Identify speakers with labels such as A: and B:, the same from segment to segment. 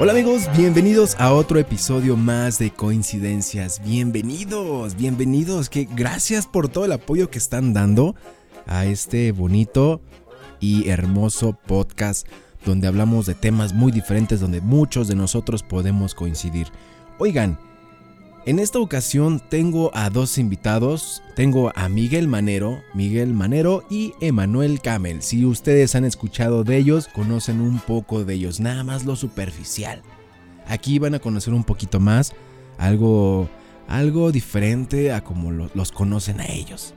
A: Hola amigos, bienvenidos a otro episodio más de Coincidencias. Bienvenidos, bienvenidos. Que gracias por todo el apoyo que están dando a este bonito y hermoso podcast donde hablamos de temas muy diferentes donde muchos de nosotros podemos coincidir. Oigan, en esta ocasión tengo a dos invitados. Tengo a Miguel Manero, Miguel Manero y Emanuel Camel. Si ustedes han escuchado de ellos, conocen un poco de ellos, nada más lo superficial. Aquí van a conocer un poquito más, algo, algo diferente a como los conocen a ellos.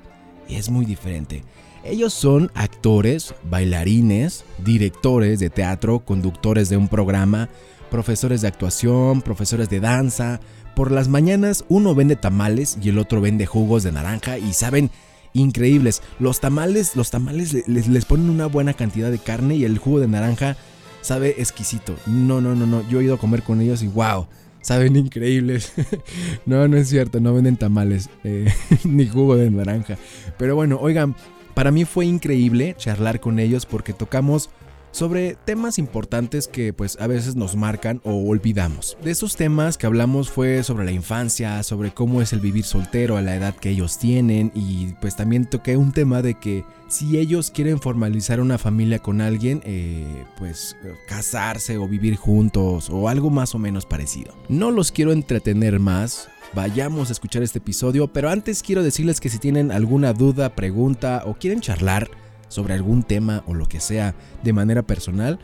A: Y es muy diferente. Ellos son actores, bailarines, directores de teatro, conductores de un programa, profesores de actuación, profesores de danza, por las mañanas uno vende tamales y el otro vende jugos de naranja y saben increíbles. Los tamales, los tamales les, ponen una buena cantidad de carne y el jugo de naranja sabe exquisito. No, no, no, no. Yo he ido a comer con ellos y wow. Saben increíbles. no, no es cierto, no venden tamales eh, ni jugo de naranja. Pero bueno, oigan, para mí fue increíble charlar con ellos porque tocamos sobre temas importantes que pues a veces nos marcan o olvidamos. De esos temas que hablamos fue sobre la infancia, sobre cómo es el vivir soltero a la edad que ellos tienen y pues también toqué un tema de que si ellos quieren formalizar una familia con alguien, eh, pues casarse o vivir juntos o algo más o menos parecido. No los quiero entretener más, vayamos a escuchar este episodio, pero antes quiero decirles que si tienen alguna duda, pregunta o quieren charlar, sobre algún tema o lo que sea de manera personal,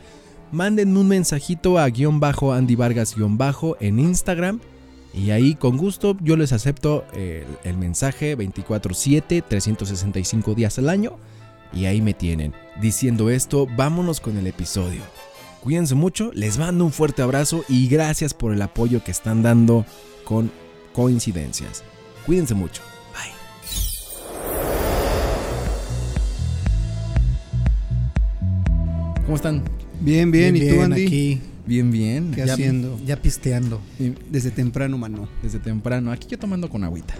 A: manden un mensajito a guion bajo Andy Vargas guion bajo en Instagram y ahí con gusto yo les acepto el, mensaje 24/7, 365 días al año y ahí me tienen. Diciendo esto, vámonos con el episodio. Cuídense mucho, les mando un fuerte abrazo y gracias por el apoyo que están dando con coincidencias. Cuídense mucho. ¿Cómo están?
B: Bien, bien, ¿y tú, Andy?
A: Aquí. Bien, bien.
B: ¿Qué haciendo?
C: Ya pisteando.
B: Desde temprano, mano.
A: Desde temprano. Aquí yo tomando con agüita.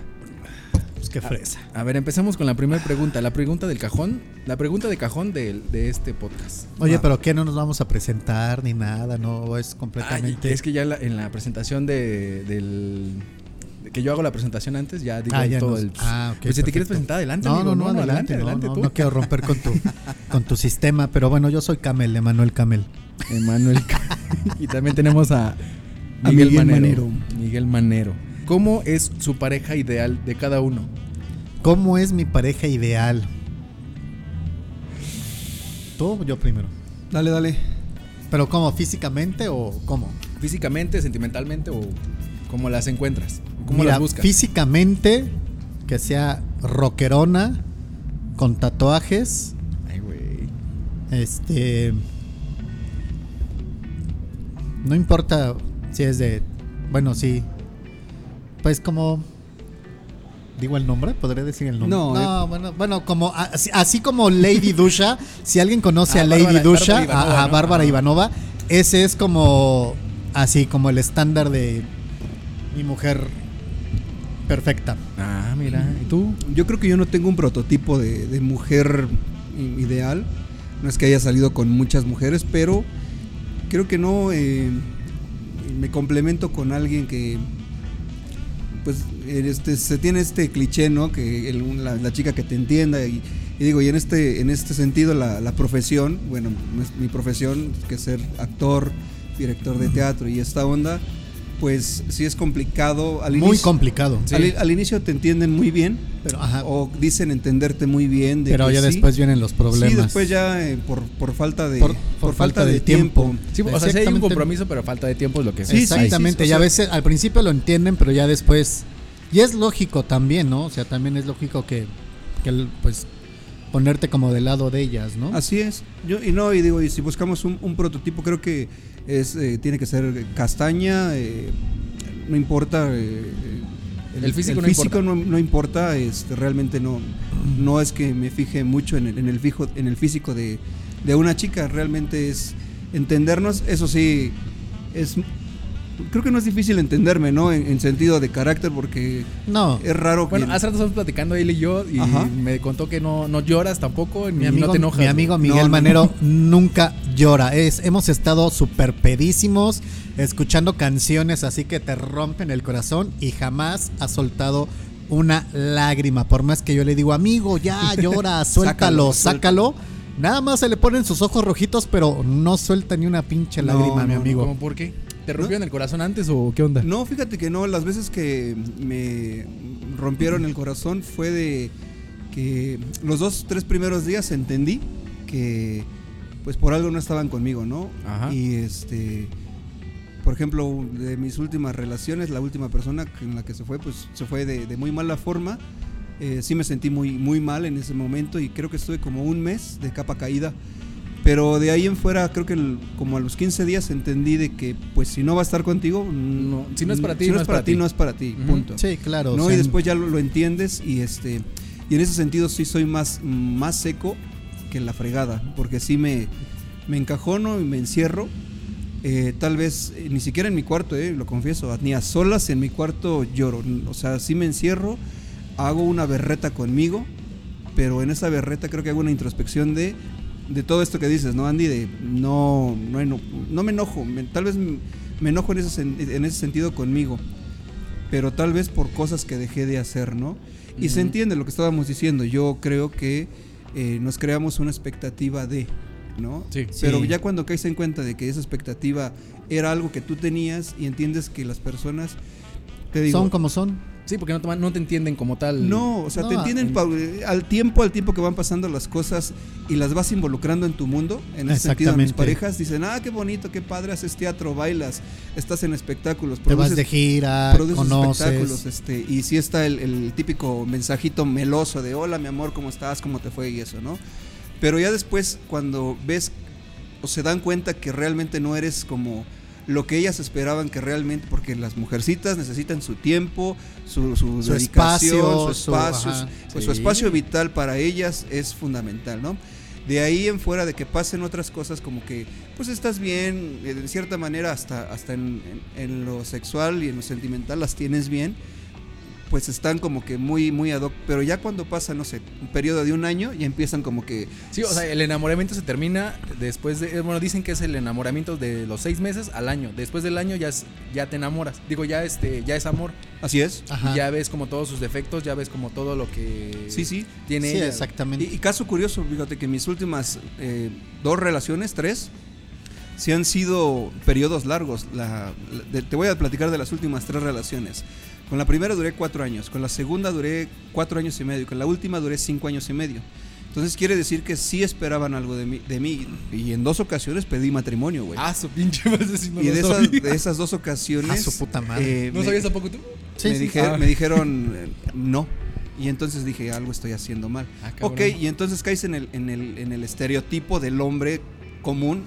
C: Pues qué fresa.
A: A, a ver, empezamos con la primera pregunta. La pregunta del cajón. La pregunta de cajón de, de este podcast.
C: Oye, pero ¿qué no nos vamos a presentar ni nada? No, es completamente.
A: Ay, es que ya la, en la presentación de, del que yo hago la presentación antes, ya digo
C: ah, ya
A: todo
C: nos,
A: el.
C: Ah, ok.
A: pues si te quieres presentar adelante,
C: no,
A: amigo,
C: no, no, adelante, adelante, no, no, no, quiero romper con tu, con tu sistema, pero bueno, yo soy Camel, Emanuel Camel.
A: Emanuel Y también tenemos a
B: a Miguel, Miguel Manero.
A: Manero. Miguel Manero. ¿Cómo es su pareja ideal de cada uno?
C: ¿Cómo es mi pareja ideal? Tú, yo primero.
B: Dale, dale.
C: ¿Pero cómo? ¿Físicamente o cómo?
A: Físicamente, sentimentalmente o cómo las encuentras? ¿Cómo
C: Mira,
A: las buscas?
C: Físicamente, que sea rockerona, con tatuajes.
A: Ay, güey.
C: Este. No importa si es de. Bueno, sí. Pues como. ¿Digo el nombre? ¿Podría decir el nombre?
B: No,
C: no eh. bueno, bueno, como así, así, como Lady Dusha, si alguien conoce ah, a Lady Bárbara, Dusha, Bárbara Ivanova, a, a, Bárbara ¿no? Ivanova, ese es como así como el estándar de mi mujer perfecta.
A: Ah, mira. ¿Y tú?
B: Yo creo que yo no tengo un prototipo de, de, mujer ideal. No es que haya salido con muchas mujeres, pero creo que no eh, me complemento con alguien que pues este se tiene este cliché, ¿no? Que el, la, la, chica que te entienda y, y, digo, y en este en este sentido la, la profesión, bueno, mi profesión que es ser actor, director de teatro y esta onda pues sí es complicado.
C: Al muy inicio, complicado.
B: Sí. Al, al, inicio te entienden muy bien, pero, ajá. o dicen entenderte muy bien. De
C: pero ya
B: sí.
C: después vienen los problemas.
B: Sí, después ya eh, por, por, falta de
C: por, por, por falta, falta, de, de tiempo. tiempo.
A: Sí, o sea, sí hay un compromiso, pero falta de tiempo es lo que
C: sí, Exactamente, sí, y a veces al principio lo entienden, pero ya después. Y es lógico también, ¿no? O sea, también es lógico que, que pues ponerte como del lado de ellas, ¿no?
B: Así es. Yo y no y digo, y si buscamos un, un prototipo creo que es eh, tiene que ser castaña, eh, no importa eh,
A: el, el, físico,
B: el
A: no
B: físico
A: importa.
B: No, no, importa, este, realmente no no es que me fije mucho en el, en el fijo en el físico de, de una chica, realmente es entendernos, eso sí es creo que no es difícil entenderme, ¿no? En, sentido de carácter, porque
C: no.
B: es raro
D: Bueno, hace rato estamos platicando él y yo, y me contó que no, no lloras tampoco,
C: mi
D: amigo, no te enojas.
C: Mi amigo Miguel Manero nunca llora. Es, hemos estado súper pedísimos, escuchando canciones así que te rompen el corazón y jamás ha soltado una lágrima. Por más que yo le digo, amigo, ya llora, suéltalo, sácalo. Nada más se le ponen sus ojos rojitos, pero no suelta ni una pinche lágrima, mi amigo.
D: ¿Cómo por qué? ¿Te rompieron el corazón antes o qué onda?
B: No, fíjate que no. Las veces que me rompieron el corazón fue de que los dos, tres primeros días entendí que pues por algo no estaban conmigo, ¿no? Ajá. Y este por ejemplo, de mis últimas relaciones, la última persona en la que se fue, pues se fue de, muy mala forma. Eh, sí me sentí muy, muy mal en ese momento y creo que estuve como un mes de capa caída. Pero de ahí en fuera, creo que como a los 15 días entendí de que, pues si no va a estar contigo, no,
D: si no es para ti,
B: si no, es para ti, no es para ti, punto.
C: Sí, claro.
B: ¿no? y después ya lo, entiendes y este y en ese sentido sí soy más, más seco que la fregada, porque sí me, me encajono y me encierro eh, tal vez eh, ni siquiera en mi cuarto, eh, lo confieso, ni a solas en mi cuarto lloro. O sea, sí me encierro, hago una berreta conmigo, pero en esa berreta creo que hago una introspección de, de todo esto que dices, ¿no, Andy? De no, no, no, me enojo, tal vez me enojo en ese, en ese sentido conmigo, pero tal vez por cosas que dejé de hacer, ¿no? Y se entiende lo que estábamos diciendo. Yo creo que nos creamos una expectativa de ¿no?
D: Sí.
B: Pero ya cuando caes en cuenta de que esa expectativa era algo que tú tenías y entiendes que las personas
C: te digo, son como son.
D: Sí, porque no te, no te entienden como tal.
B: No, o sea, te entienden al tiempo, al tiempo que van pasando las cosas y las vas involucrando en tu mundo. En ese sentido, mis parejas dicen, ah, qué bonito, qué padre, haces teatro, bailas, estás en espectáculos.
C: Te vas de gira, conoces. espectáculos.
B: Este, y sí está el, el típico mensajito meloso de, hola, mi amor, ¿cómo estás? ¿Cómo te fue? Y eso, ¿no? Pero ya después, cuando ves o se dan cuenta que realmente no eres como lo que ellas esperaban que realmente, porque las mujercitas necesitan su tiempo, su, su, dedicación, espacio, su espacio, pues su espacio vital para ellas es fundamental, ¿no? De ahí en fuera de que pasen otras cosas como que, pues estás bien, de cierta manera hasta, hasta en, en lo sexual y en lo sentimental las tienes bien, pues están como que muy, muy ad hoc. Pero ya cuando pasa, no sé, un periodo de un año, ya empiezan como que.
D: Sí, o sea, el enamoramiento se termina después de. Bueno, dicen que es el enamoramiento de los seis meses al año. Después del año ya, ya te enamoras. Digo, ya este, ya es amor.
B: Así es.
D: Y ya ves como todos sus defectos, ya ves como todo lo que
B: sí, sí.
D: tiene sí,
C: exactamente.
B: Y, caso curioso, fíjate que mis últimas eh, dos relaciones, tres, sí han sido periodos largos. te voy a platicar de las últimas tres relaciones. Con la primera duré cuatro años, con la segunda duré cuatro años y medio, con la última duré cinco años y medio. Entonces quiere decir que sí esperaban algo de mí, de mí y en dos ocasiones pedí matrimonio, güey.
D: Ah, su pinche
B: Y de, esas, de esas dos ocasiones... Ah,
C: su puta madre.
D: Eh, ¿No sabías tampoco tú?
B: Sí, me, sí. Ah. me dijeron eh, no. Y entonces dije, algo estoy haciendo mal. Ah, ok, y entonces caes en el, en, el, en el estereotipo del hombre común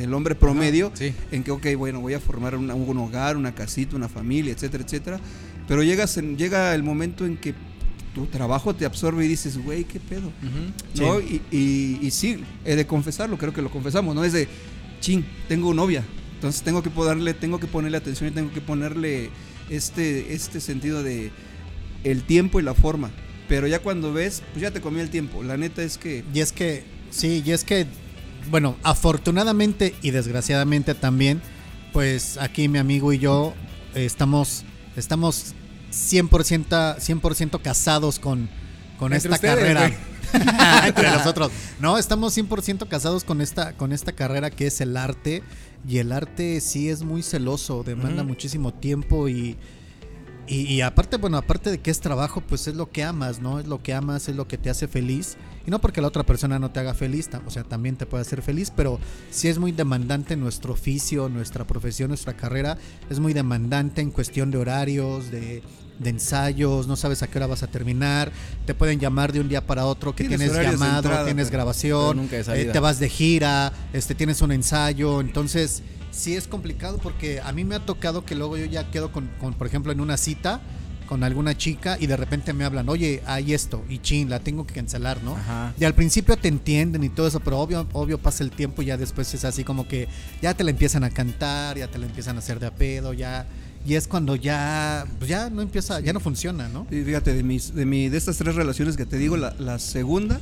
B: del hombre promedio, en que, ok, bueno, voy a formar un hogar, una casita, una familia, etcétera, etcétera. Pero llegas en, llega el momento en que tu trabajo te absorbe y dices, güey, qué pedo. ¿No? Y, y, sí, he de confesarlo, creo que lo confesamos, ¿no? Es de, ching, tengo novia. Entonces tengo que ponerle, tengo que ponerle atención y tengo que ponerle este, este sentido de el tiempo y la forma. Pero ya cuando ves, pues ya te comí el tiempo. La neta es que.
C: Y es que, sí, y es que bueno, afortunadamente y desgraciadamente también, pues aquí mi amigo y yo estamos, estamos 100%, 100 casados con, con esta carrera. Entre nosotros. No, estamos 100% casados con esta, con esta carrera que es el arte. Y el arte sí es muy celoso, demanda muchísimo tiempo y, y, aparte, bueno, aparte de que es trabajo, pues es lo que amas, ¿no? Es lo que amas, es lo que te hace feliz. Y no porque la otra persona no te haga feliz, o sea, también te puede hacer feliz, pero sí es muy demandante nuestro oficio, nuestra profesión, nuestra carrera. Es muy demandante en cuestión de horarios, de, ensayos, no sabes a qué hora vas a terminar, te pueden llamar de un día para otro que tienes, llamado, tienes grabación, eh, te vas de gira, este, tienes un ensayo, entonces sí es complicado porque a mí me ha tocado que luego yo ya quedo con, por ejemplo, en una cita con alguna chica y de repente me hablan, oye, hay esto, y chin, la tengo que cancelar, ¿no?
D: Ajá.
C: Y al principio te entienden y todo eso, pero obvio, obvio pasa el tiempo y ya después es así como que ya te la empiezan a cantar, ya te la empiezan a hacer de a pedo, ya. Y es cuando ya, pues ya no empieza, ya no funciona, ¿no?
B: Y fíjate, de, mis, de, mi, de estas tres relaciones que te digo, la, la segunda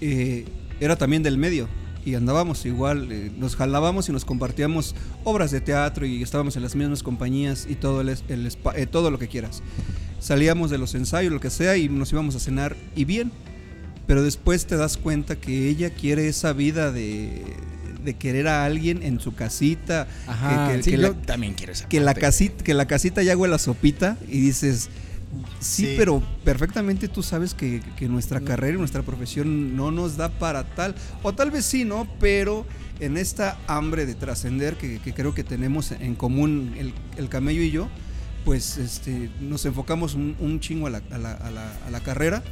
B: eh, era también del medio. Y andábamos igual, eh, nos jalábamos y nos compartíamos obras de teatro y estábamos en las mismas compañías y todo, el, el spa- eh, todo lo que quieras. Salíamos de los ensayos, lo que sea, y nos íbamos a cenar y bien. Pero después te das cuenta que ella quiere esa vida de, de querer a alguien en su casita.
D: Ajá.
B: que, que-
D: sí,
B: que
D: yo
B: la,
D: también quiero esa
B: que la casita, que la casita ya huele a sopita y dices, sí,
C: Sí.
B: pero perfectamente tú sabes que, que nuestra carrera y nuestra profesión no nos da para tal, o tal vez sí, ¿no? Pero en esta hambre de trascender que, que creo que tenemos en común el, el camello y yo, pues este, nos enfocamos un, un chingo a la, a la- a la- a la carrera.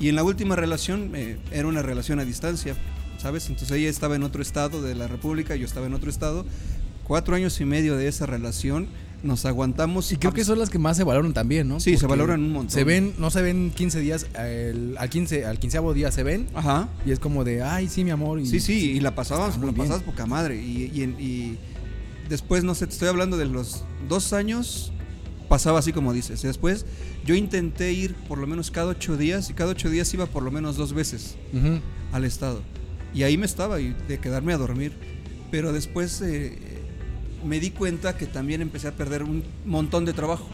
B: Y en la última relación eh, era una relación a distancia, ¿sabes? Entonces ella estaba en otro estado de la República, yo estaba en otro estado. Cuatro años y medio de esa relación nos aguantamos.
D: Y creo que son las que más se valoran también, ¿no?
B: Sí, se valoran un montón.
D: Se ven, no se ven 15 días, el- al 15, al quinceavo día se ven
B: Ajá.
D: y es como de, ay, sí, mi amor. Y,
B: Sí, sí, y la
D: muy
B: la pasabas poca madre. Y, y, en- y después, no sé, te estoy hablando de los dos años, pasaba así como dices. Y después yo intenté ir por lo menos cada ocho días y cada ocho días iba por lo menos dos veces
D: Ujú.
B: al estado. Y ahí me estaba, y de quedarme a dormir. Pero después eh, me di cuenta que también empecé a perder un montón de trabajo.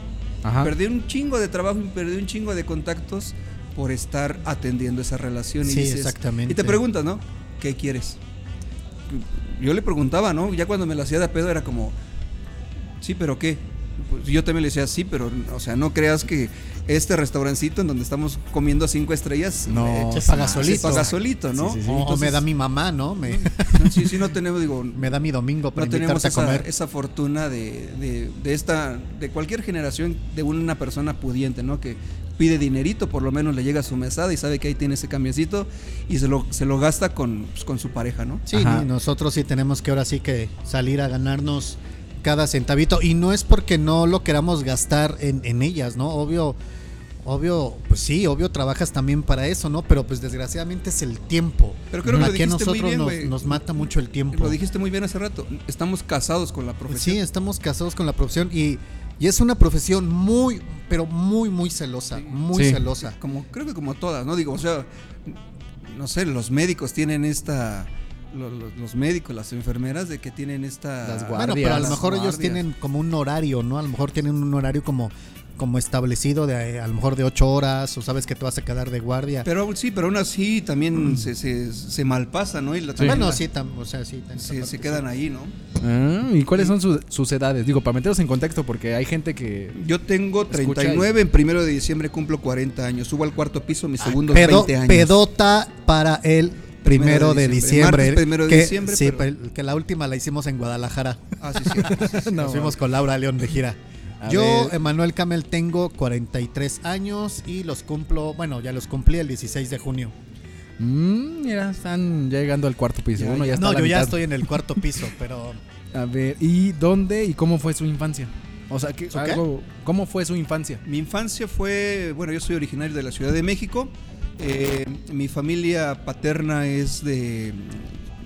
D: Ajá.
B: Perdí un chingo de trabajo y perdí un chingo de contactos por estar atendiendo esa relación. Y
C: Sí,
B: dices-
C: exactamente.
B: Y te preguntas, ¿no? ¿Qué quieres? Yo le preguntaba, ¿no? Ya cuando me lo hacía de pedo era como, sí, pero ¿qué? Pues yo también le decía, sí, pero, o sea, no creas que este restaurancito en donde estamos comiendo a cinco estrellas
D: No,
C: Se
D: sí,
C: paga solito.
B: se paga solito, ¿no?
D: Sí, sí, sí.
C: o, o
B: Entonces-
C: me da mi mamá, ¿no? Me,
B: Sí, sí, no tenemos, digo,
C: me da mi domingo para
B: no tenemos
C: a
B: esa,
C: comer.
B: esa fortuna de, de- de esta de cualquier generación de una persona pudiente no que pide dinerito por lo menos le llega a su mesada y sabe que ahí tiene ese cambiecito y se lo se lo gasta con, pues, con su pareja no
C: Sí,
D: Ajá.
C: nosotros sí tenemos que ahora sí que salir a ganarnos cada centavito. Y no es porque no lo queramos gastar en, en ellas, ¿no? Obvio, obvio, pues sí, obvio trabajas también para eso, ¿no? Pero pues desgraciadamente es el tiempo.
B: Pero creo que
C: Aquí a nosotros
B: bien,
C: nos, mata mucho el tiempo.
B: lo dijiste muy bien hace rato estamos casados con la
C: Sí,
B: profesión
C: estamos casados con la profesión y, y es una profesión muy, pero muy, muy celosa, muy
D: Sí.
C: celosa.
B: como creo que como todas no digo o sea no sé los médicos tienen esta lo- lo- los, médicos las enfermeras de que tienen esta
D: Las
C: Bueno, pero a lo mejor ellos tienen como un horario, ¿no? A lo mejor tienen un horario como, como establecido de eh, a lo mejor de ocho horas o sabes que te vas a quedar de guardia.
B: pero sí pero aún así también se, se, se malpasa no y la, también
C: bueno,
B: la-
C: sí, tam- o sea, sí.
B: se, quedan
C: sí.
B: ahí no
D: Ah, ¿Y cuáles son su- sus edades? Digo, para meterlos en contexto, porque hay gente que.
B: Yo tengo
D: Escucha
B: 39, en primero de diciembre cumplo 40 años. Subo al cuarto piso mis segundos
C: Pedo-
B: 20 años.
C: pedota para el primero de diciembre.
B: Martes primero de
C: que,
B: diciembre,
C: Sí,
B: pero-
C: que la última la hicimos en Guadalajara.
B: Ah, sí, sí.
D: No,
C: Nos fuimos con Laura León de gira.
D: A
C: Yo,
D: ver.
C: Emanuel Camel, tengo 43 años y los cumplo, bueno, ya los cumplí el 16 de junio.
D: Mm, mira, están ya llegando al cuarto piso.
B: Ya,
D: Uno ya está
C: No, yo ya estoy en el cuarto piso, pero
D: A ver, ¿y dónde y cómo fue su infancia? O sea, ¿qué,
C: ¿Su qué?
D: algo- ¿cómo fue su infancia?
B: Mi infancia fue, bueno, yo soy originario de la Ciudad de México. Eh, mi familia paterna es de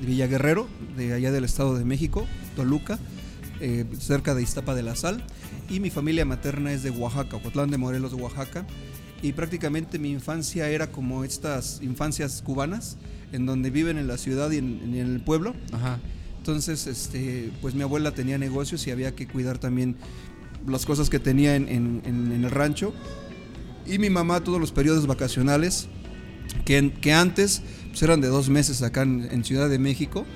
B: Villaguerrero, de allá del Estado de México, Toluca, eh, cerca de Iztapa de la Sal. Y mi familia materna es de Oaxaca, Ocotlán de Morelos, Oaxaca. Y prácticamente mi infancia era como estas infancias cubanas, en donde viven en la ciudad y en- en el pueblo.
D: Ajá.
B: Entonces, este, pues mi abuela tenía negocios y había que cuidar también las cosas que tenía en, en- en- en el rancho. Y mi mamá todos los periodos vacacionales, que, antes pues, eran de dos meses acá en, en Ciudad de México,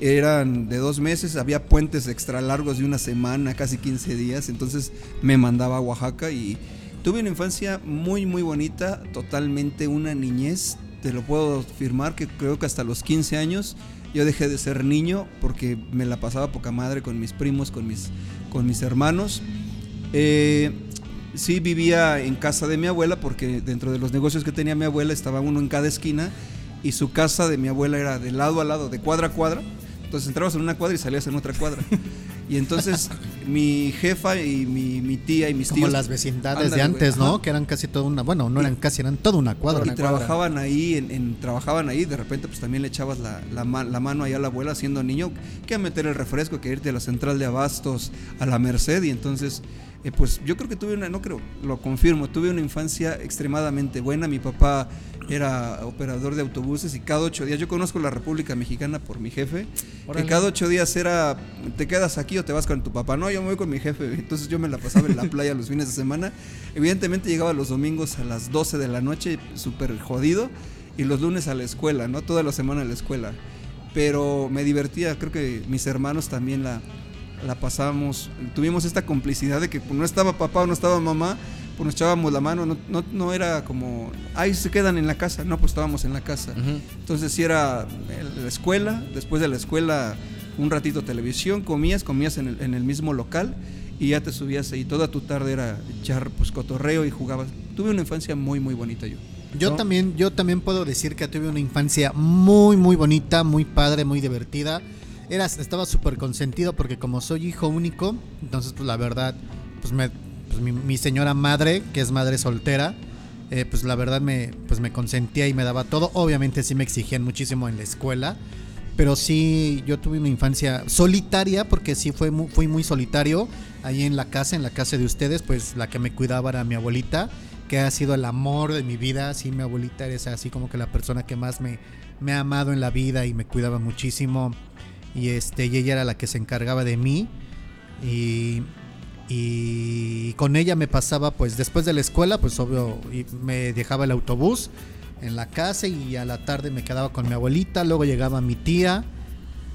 B: eran de dos meses, había puentes extra largos de una semana, casi 15 días, entonces me mandaba a Oaxaca y tuve una infancia muy, muy bonita, totalmente una niñez, te lo puedo afirmar que creo que hasta los 15 años yo dejé de ser niño porque me la pasaba poca madre con mis primos, con mis, con mis hermanos. Eh, sí vivía en casa de mi abuela porque dentro de los negocios que tenía mi abuela estaba uno en cada esquina y su casa de mi abuela era de lado a lado, de cuadra a cuadra. Entonces entrabas en una cuadra y salías en otra cuadra. Y entonces mi jefa y mi, mi tía y mis
C: Como
B: tíos.
C: las vecindades
B: Ándale,
C: de antes,
B: güey,
C: ¿no?
B: ajá.
C: Que eran casi toda una, bueno, no eran casi, eran toda una cuadra.
B: y trabajaban ahí, en, en- trabajaban ahí, de repente pues también le echabas la, la mano ahí a la abuela siendo niño, que a meter el refresco, que irte a la central de abastos, a la Merced, y entonces, eh, pues yo creo que tuve una, no creo, lo confirmo, tuve una infancia extremadamente buena, mi papá era operador de autobuses y cada ocho días, yo conozco la República Mexicana por mi jefe,
D: Órale.
B: que cada ocho días era, te quedas aquí o te vas con tu papá, no, yo me voy con mi jefe, entonces yo me la pasaba en la playa los fines de semana, evidentemente llegaba los domingos a las 12 de la noche, súper jodido, y los lunes a la escuela, ¿no? Toda la semana a la escuela, pero me divertía, creo que mis hermanos también la, la pasábamos, tuvimos esta complicidad de que no estaba papá o no estaba mamá, pues nos echábamos la mano, no, no, no era como, ahí se quedan en la casa, no, pues estábamos en la casa. Entonces si era la escuela, después de la escuela un ratito televisión, comías, comías en el, en el mismo local y ya te subías y toda tu tarde era echar pues cotorreo y jugabas. Tuve una infancia muy muy bonita yo.
C: Yo
B: ¿no?
C: también, yo también puedo decir que tuve una infancia muy, muy bonita, muy padre, muy divertida. Era, estaba súper consentido porque como soy hijo único, entonces pues la verdad, pues, pues, mi, mi señora madre, que es madre soltera, eh, pues la verdad me, pues me consentía y me daba todo. Obviamente sí me exigían muchísimo en la escuela, pero sí yo tuve una infancia solitaria porque sí fue muy, fui muy solitario ahí en la casa, en la casa de ustedes, pues la que me cuidaba era mi abuelita, que ha sido el amor de mi vida. Sí, mi abuelita es así como que la persona que más me, me ha amado en la vida y me cuidaba muchísimo. Y este, y ella era la que se encargaba de mí. Y, y con ella me pasaba, pues después de la escuela, pues obvio, y me dejaba el autobús en la casa y a la tarde me quedaba con mi abuelita, luego llegaba mi tía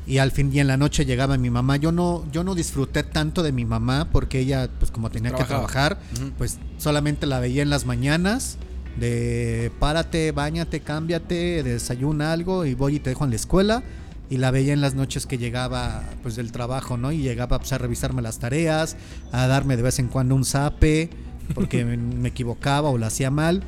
C: y al fin y en la noche llegaba mi mamá. Yo no, yo no disfruté tanto de mi mamá porque ella, pues como tenía que trabajar, pues solamente la veía en las mañanas de párate, bañate, cámbiate, desayuna algo y voy y te dejo en la escuela. Y la veía en las noches que llegaba pues del trabajo, ¿no? Y llegaba pues, a revisarme las tareas, a darme de vez en cuando un zape, porque me equivocaba o la hacía mal.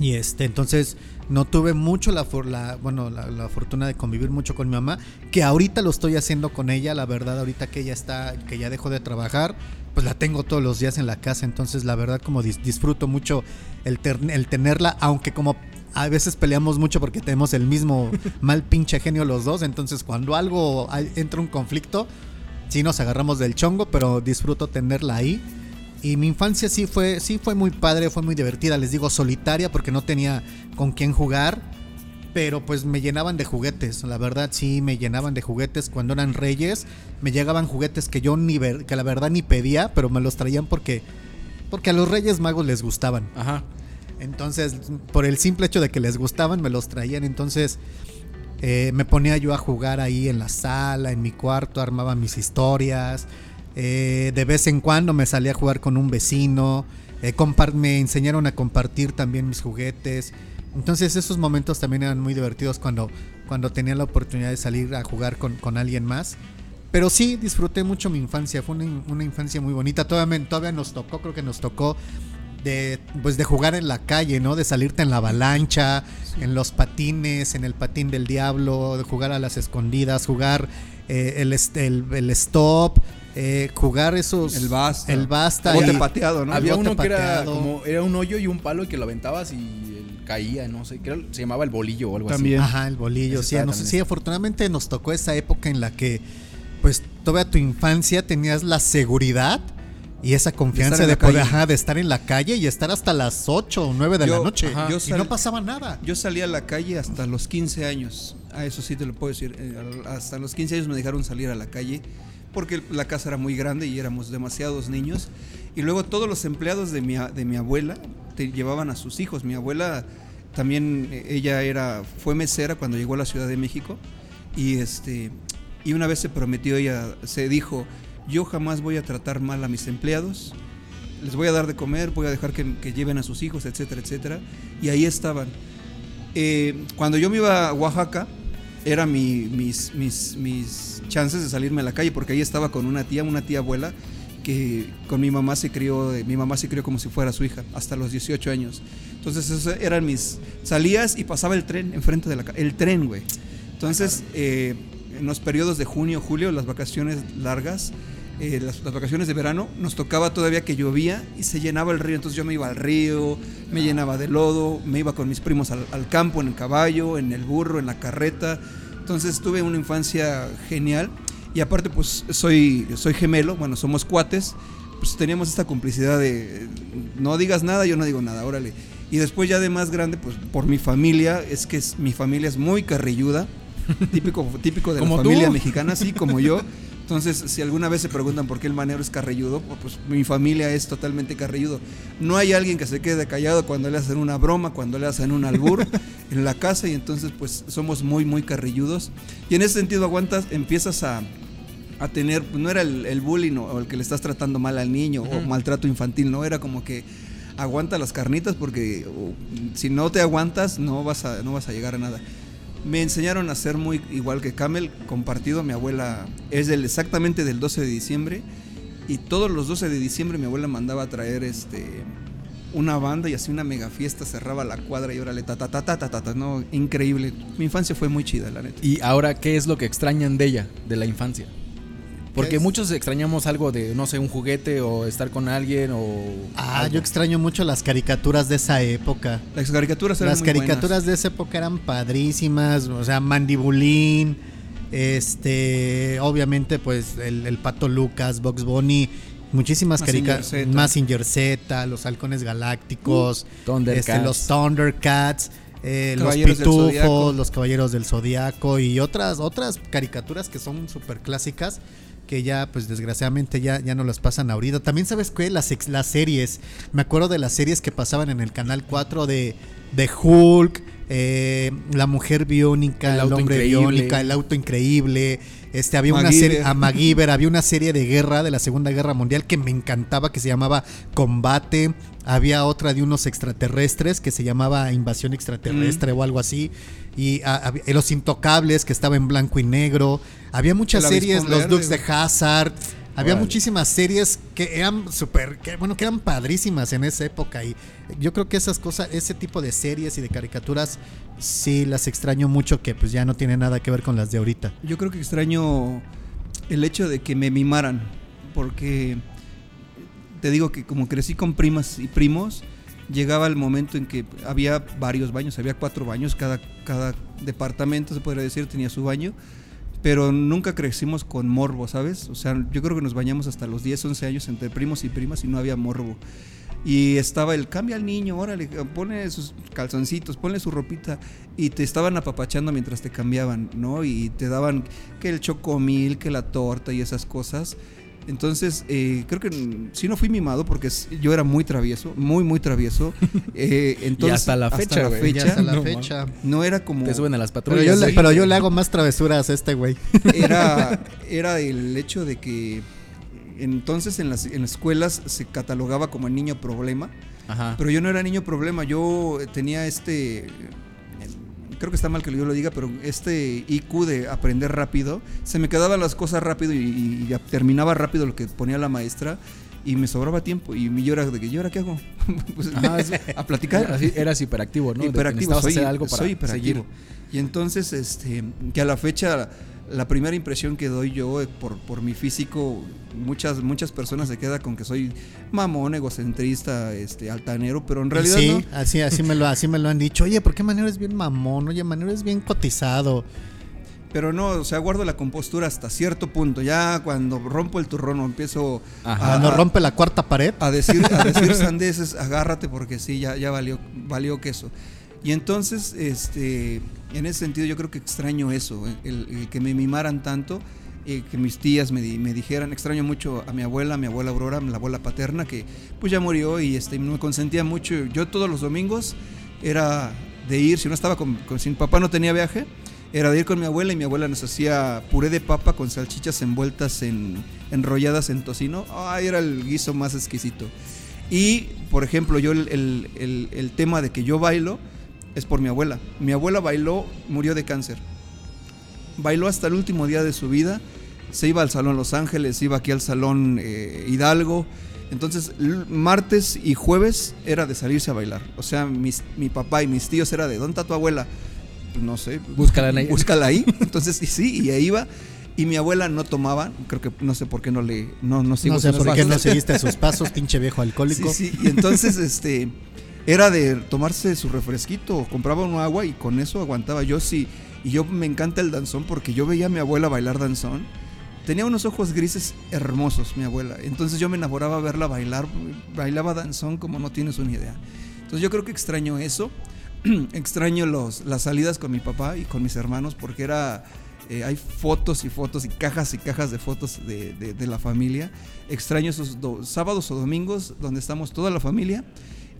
C: Y este, entonces no tuve mucho la, la bueno, la, la fortuna de convivir mucho con mi mamá, que ahorita lo estoy haciendo con ella, la verdad, ahorita que ella está, que ya dejó de trabajar, pues la tengo todos los días en la casa, entonces la verdad como dis- disfruto mucho el, el tenerla, aunque como a veces peleamos mucho porque tenemos el mismo mal pinche genio los dos, entonces cuando algo hay- entra un conflicto, sí nos agarramos del chongo, pero disfruto tenerla ahí. Y mi infancia sí fue, sí fue muy padre, fue muy divertida, les digo solitaria porque no tenía con quién jugar, pero pues me llenaban de juguetes, la verdad sí me llenaban de juguetes cuando eran reyes, me llegaban juguetes que yo ni ver, que la verdad ni pedía, pero me los traían porque porque a los Reyes Magos les gustaban.
D: Ajá.
C: Entonces, por el simple hecho de que les gustaban, me los traían. Entonces, eh, me ponía yo a jugar ahí en la sala, en mi cuarto, armaba mis historias. Eh, de vez en cuando me salía a jugar con un vecino. eh, me enseñaron a compartir también mis juguetes. Entonces, esos momentos también eran muy divertidos cuando, cuando tenía la oportunidad de salir a jugar con, con alguien más. Pero sí, disfruté mucho mi infancia. Fue una, una infancia muy bonita. Todavía, todavía nos tocó, creo que nos tocó de pues de jugar en la calle, ¿no? De salirte en la avalancha, en los patines, en el patín del diablo, de jugar a las escondidas, jugar eh, el, el, el stop, eh, jugar esos
B: El basta.
C: el basta
B: Bote
C: y-
B: pateado, ¿no?
D: Había uno que era
C: pateado.
D: como era un hoyo y un palo y que lo aventabas y él caía, no sé, creo se llamaba el bolillo o algo
B: También.
C: Ajá, el bolillo.
D: Ese
C: Sí, nos-
D: también.
C: sí, afortunadamente nos tocó esa época en la que, pues, toda tu infancia tenías la seguridad y esa confianza de, poder, ajá, de estar en la calle y estar hasta las 8 o 9 de la noche.
B: ajá. yo
C: y no pasaba nada.
B: Yo salí a la calle hasta los 15 años. A eso sí te lo puedo decir. Eh, Hasta los 15 años me dejaron salir a la calle porque la casa era muy grande y éramos demasiados niños. Y luego todos los empleados de mi, de mi abuela te llevaban a sus hijos. Mi abuela también, eh, ella era, fue mesera cuando llegó a la Ciudad de México. Y, este, y una vez se prometió, ella se dijo, yo jamás voy a tratar mal a mis empleados les voy a dar de comer, voy a dejar que, que lleven a sus hijos, etcétera, etcétera. Y ahí estaban. Eh, cuando yo me iba a Oaxaca, era mi- mis, mis, mis chances de salirme a la calle, porque ahí estaba con una tía, una tía abuela, que con mi mamá se crió, eh, mi mamá se crió como si fuera su hija, hasta los 18 años. Entonces, esos eran mis. Salías y pasaba el tren enfrente de la. El tren, güey. Entonces, eh, en los periodos de junio, julio, las vacaciones largas, eh, las, las, vacaciones de verano, nos tocaba todavía que llovía y se llenaba el río. Entonces yo me iba al río, me llenaba de lodo, me iba con mis primos al, al campo, en el caballo, en el burro, en la carreta. Entonces tuve una infancia genial. Y aparte, pues soy, soy gemelo, bueno, somos cuates. Pues teníamos esta complicidad de no digas nada, yo no digo nada, órale. Y después ya de más grande, pues por mi familia, es que es, mi familia es muy carrilluda, típico, típico de la familia mexicana, así como yo. Entonces, si alguna vez se preguntan por qué el manero es carrilludo, pues mi familia es totalmente carrilludo. No hay alguien que se quede callado cuando le hacen una broma, cuando le hacen un albur en la casa y entonces pues somos muy, muy carrilludos. Y en ese sentido aguantas, empiezas a, a tener, no era el, el bullying o, el que le estás tratando mal al niño uh -huh. o maltrato infantil, no, era como que aguanta las carnitas porque o, si no te aguantas no vas a, no vas a llegar a nada me enseñaron a ser muy igual que Camel, compartido. Mi abuela es del, exactamente del 12 de diciembre. Y todos los 12 de diciembre mi abuela mandaba a traer este una banda y así una mega fiesta, cerraba la cuadra y órale, ta ta ta ta, ta no, increíble. Mi infancia fue muy chida, la neta.
D: Y ahora, ¿qué es lo que extrañan de ella, de la infancia? Porque muchos extrañamos algo de, no sé, un juguete o estar con alguien o.
C: Ah,
D: algo.
C: yo extraño mucho las caricaturas de esa época.
B: Las caricaturas eran
C: Las
B: muy
C: caricaturas
B: buenas.
C: de esa época eran padrísimas. O sea, Mandibulín. Este. Obviamente, pues el, el Pato Lucas, Box Bunny. Muchísimas caricaturas. Massinger Z, los Halcones Galácticos.
D: Uh, Thundercats.
C: Este, los Thundercats. Eh, los pitufos, los caballeros del zodiaco y otras otras caricaturas que son súper clásicas que ya pues desgraciadamente ya, ya no las pasan ahorita. También sabes qué, las, las series, me acuerdo de las series que pasaban en el canal 4 de, de Hulk, eh, La Mujer Biónica, El, el Hombre Biónica, El Auto Increíble. Este, había
B: MacGyver.
C: una serie, a MacGyver, había una serie de guerra de la Segunda Guerra Mundial que me encantaba, que se llamaba Combate. Había otra de unos extraterrestres que se llamaba Invasión Extraterrestre mm. o algo así. Y a, a, Los Intocables, que estaba en blanco y negro. Había muchas series, Los Dukes de Hazard. Había muchísimas series que eran súper, bueno, que eran padrísimas en esa época y yo creo que esas cosas, ese tipo de series y de caricaturas, sí las extraño mucho que pues ya no tiene nada que ver con las de ahorita.
B: Yo creo que extraño el hecho de que me mimaran, porque te digo que como crecí con primas y primos, llegaba el momento en que había varios baños, había cuatro baños, cada, cada departamento se podría decir tenía su baño pero nunca crecimos con morbo, ¿sabes? O sea, yo creo que nos bañamos hasta los 10, 11 años entre primos y primas y no había morbo. Y estaba el cambia al niño, órale, pone sus calzoncitos, ponle su ropita y te estaban apapachando mientras te cambiaban, ¿no? Y te daban que el chocomil, que la torta y esas cosas. Entonces, eh, creo que sí no fui mimado porque yo era muy travieso, muy, muy travieso. Eh, entonces,
D: y hasta la fecha,
B: hasta la fecha,
C: hasta la no, fecha.
B: no, era como...
D: Te suben a las patrullas.
C: Pero yo, le, pero yo le hago más travesuras a este güey.
B: Era, era el hecho de que entonces en las, en las escuelas se catalogaba como el niño problema.
D: Ajá.
B: Pero yo no era niño problema, yo tenía este creo que está mal que yo lo diga, pero este IQ de aprender rápido, se me quedaban las cosas rápido y, y, y, terminaba rápido lo que ponía la maestra y me sobraba tiempo y yo era de que yo ahora qué hago pues,
D: Ajá,
B: a platicar.
D: eras, eras hiperactivo no
B: hiperactivo soy,
D: hacer algo para
B: soy hiperactivo. seguir. y entonces este que a la fecha la primera impresión que doy yo eh, por, por mi físico, muchas, muchas personas se queda con que soy mamón, egocentrista, este, altanero, pero en realidad
C: sí,
B: no.
C: así, así me lo, así me lo han dicho. Oye, ¿por qué Manero es bien mamón? Oye, Manero es bien cotizado.
B: Pero no, o sea, guardo la compostura hasta cierto punto. Ya cuando rompo el turrón o empiezo
C: Ajá. a, no rompe la cuarta pared.
B: A decir, a decir sandeces, agárrate porque sí, ya, ya valió, valió queso. Y entonces, este, en ese sentido, yo creo que extraño eso, el, el que me mimaran tanto, eh, que mis tías me, me, dijeran, extraño mucho a mi abuela, a mi abuela Aurora, la abuela paterna, que pues ya murió y este, me consentía mucho. Yo todos los domingos era de ir, si no estaba con, con si mi papá no tenía viaje, era de ir con mi abuela y mi abuela nos hacía puré de papa con salchichas envueltas en enrolladas en tocino. Ay, era el guiso más exquisito. Y, por ejemplo, yo el, el, el, el tema de que yo bailo, es por mi abuela. Mi abuela bailó, murió de cáncer. Bailó hasta el último día de su vida. Se iba al Salón Los Ángeles, iba aquí al Salón eh, Hidalgo. Entonces, martes y jueves era de salirse a bailar. O sea, mis, mi papá y mis tíos era de, ¿dónde está tu abuela? No sé.
D: Búscala ahí.
B: Búscala ahí. Entonces, sí, y ahí iba. Y mi abuela no tomaba, creo que no sé por qué no le no no sigo
C: No sé
B: sus
C: por qué no seguiste sus pasos, pinche viejo alcohólico.
B: Sí, sí, y entonces este era de tomarse su refresquito, compraba un agua y con eso aguantaba. Yo sí, y yo me encanta el danzón porque yo veía a mi abuela bailar danzón. Tenía unos ojos grises hermosos, mi abuela. Entonces yo me enamoraba verla bailar, bailaba danzón como no tienes una idea. Entonces yo creo que extraño eso. extraño los, las salidas con mi papá y con mis hermanos porque era eh, hay fotos y fotos y cajas y cajas de fotos de, de- de la familia. Extraño esos do- sábados o domingos donde estamos toda la familia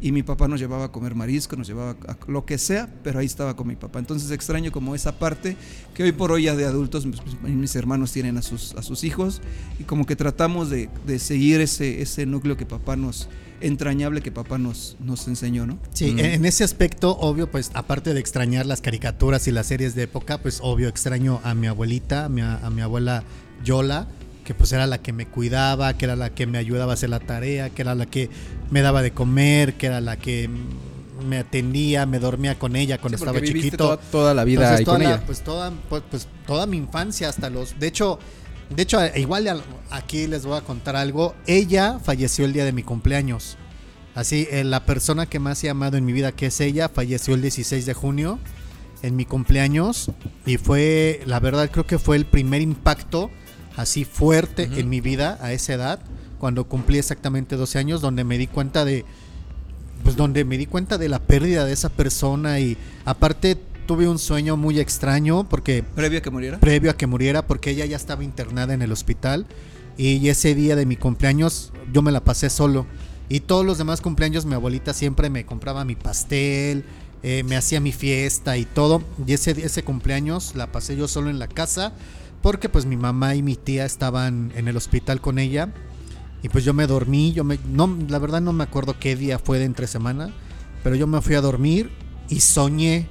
B: y mi papá nos llevaba a comer marisco, nos llevaba a lo que sea, pero ahí estaba con mi papá. Entonces extraño como esa parte que hoy por hoy ya de adultos pues, pues, mis hermanos tienen a sus, a sus hijos y como que tratamos de, de seguir ese, ese núcleo que papá nos, entrañable que papá nos, nos enseñó, ¿no?
C: Sí, en- en ese aspecto, obvio, pues aparte de extrañar las caricaturas y las series de época, pues obvio extraño a mi abuelita, a mi, a mi abuela Yola, que pues era la que me cuidaba, que era la que me ayudaba a hacer la tarea, que era la que me daba de comer, que era la que me atendía, me dormía con ella cuando
D: Sí,
C: estaba chiquito.
D: Toda, toda la vida
C: Entonces,
D: ahí
C: toda
D: con
C: la-
D: ella.
C: Pues toda, pues, pues, toda mi infancia hasta los. De hecho, de hecho, igual al- aquí les voy a contar algo. Ella falleció el día de mi cumpleaños. Así, eh, la persona que más he amado en mi vida, que es ella, falleció el 16 de junio en mi cumpleaños. Y fue, la verdad, creo que fue el primer impacto así fuerte en mi vida a esa edad, cuando cumplí exactamente 12 años, donde me di cuenta de, pues donde me di cuenta de la pérdida de esa persona y aparte tuve un sueño muy extraño porque
B: Previo a que muriera.
C: previo a que muriera porque ella ya estaba internada en el hospital y ese día de mi cumpleaños yo me la pasé solo. Y todos los demás cumpleaños mi abuelita siempre me compraba mi pastel eh, me hacía mi fiesta y todo. Y ese ese cumpleaños la pasé yo solo en la casa porque pues mi mamá y mi tía estaban en el hospital con ella y pues yo me dormí, yo me no la verdad no me acuerdo qué día fue de entre semana, pero yo me fui a dormir y soñé.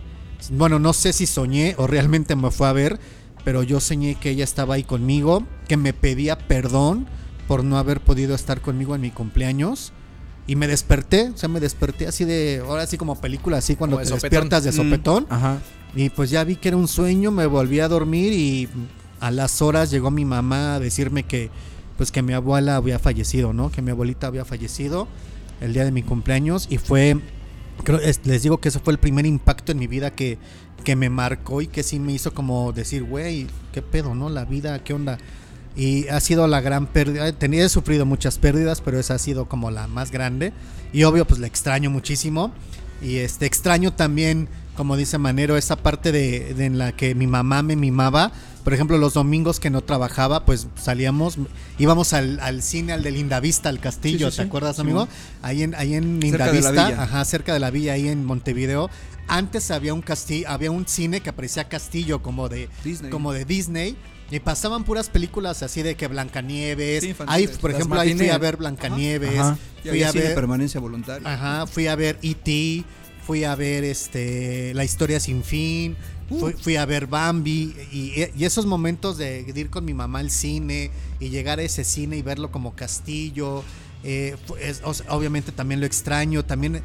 C: Bueno, no sé si soñé o realmente me fue a ver, pero yo soñé que ella estaba ahí conmigo, que me pedía perdón por no haber podido estar conmigo en mi cumpleaños. Y me desperté, o sea, me desperté así de, ahora sí como película, así cuando
D: Como
C: te
D: de
C: despiertas de
B: Mm.
C: sopetón.
D: Ajá.
C: Y pues ya vi que era un sueño, me volví a dormir y a las horas llegó mi mamá a decirme que pues que mi abuela había fallecido, ¿no? Que mi abuelita había fallecido el día de mi cumpleaños y fue creo es- les digo que eso fue el primer impacto en mi vida que que me marcó y que sí me hizo como decir, güey, qué pedo, ¿no? La vida, qué onda. Y ha sido la gran pérdida. He sufrido muchas pérdidas, pero esa ha sido como la más grande. Y obvio, pues la extraño muchísimo. Y este extraño también, como dice Manero, esa parte de, de en la que mi mamá me mimaba. Por ejemplo, los domingos que no trabajaba, pues salíamos, íbamos al, al cine, al de Lindavista, al castillo,
B: Sí, sí,
C: ¿te
B: sí.
C: acuerdas, amigo? Ahí en, ahí en
B: Cerca de la
C: Lindavista,
B: villa.
C: ajá, cerca de la villa, ahí en Montevideo. Antes había un castillo, había un cine que parecía castillo, como de,
B: Disney.
C: como de Disney. Y pasaban puras películas así de que Blancanieves. Ahí, por
D: Las
C: ejemplo, ahí fui a ver Blancanieves.
D: Ajá.
B: Y
C: Fui a
B: cine
C: ver.
B: permanencia voluntaria.
C: Ajá, fui a ver E.T., fui a ver este La historia sin fin, fui, fui a ver Bambi y, y esos momentos de, ir con mi mamá al cine y llegar a ese cine y verlo como castillo, eh, es- obviamente también lo extraño, también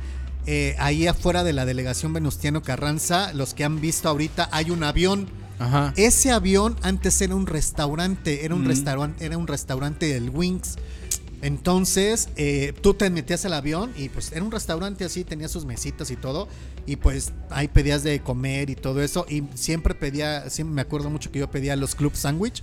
C: eh, ahí afuera de la delegación Venustiano Carranza, los que han visto ahorita, hay un avión.
D: Ajá.
C: Ese avión antes era un restaurante, era un
B: Mm.
C: restaurante, era un restaurante del Wings. Entonces, eh, tú te metías al avión y pues era un restaurante así, tenía sus mesitas y todo. Y pues ahí pedías de comer y todo eso. Y siempre pedía, siempre me acuerdo mucho que yo pedía los club sandwich.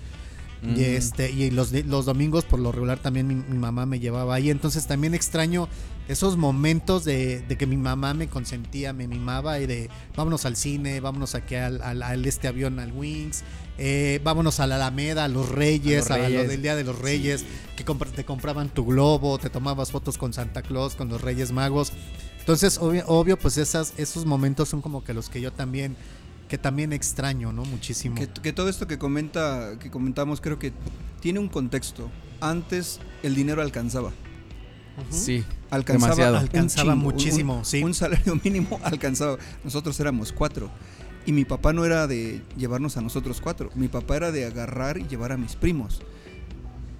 C: Y
D: Mm.
C: este, y los, los domingos por lo regular también mi, mi mamá me llevaba ahí. Entonces también extraño esos momentos de, de que mi mamá me consentía, me mimaba y de vámonos al cine, vámonos aquí al, al- al este avión, al Wings, eh, vámonos a la Alameda, a los Reyes,
D: A
C: lo del Día de los Reyes, que te compraban tu globo, te tomabas fotos con Santa Claus, con los Reyes Magos. Entonces, obvio, obvio, pues esas, esos momentos son como que los que yo también, que también extraño, ¿no? Muchísimo.
B: Que, que todo esto que comenta, que comentamos, creo que tiene un contexto. Antes el dinero alcanzaba.
D: Sí.
B: Alcanzaba,
D: Demasiado.
C: Alcanzaba
B: chingo,
C: muchísimo,
B: un,
C: sí.
B: Un salario mínimo alcanzaba. Nosotros éramos cuatro. Y mi papá no era de llevarnos a nosotros cuatro. Mi papá era de agarrar y llevar a mis primos.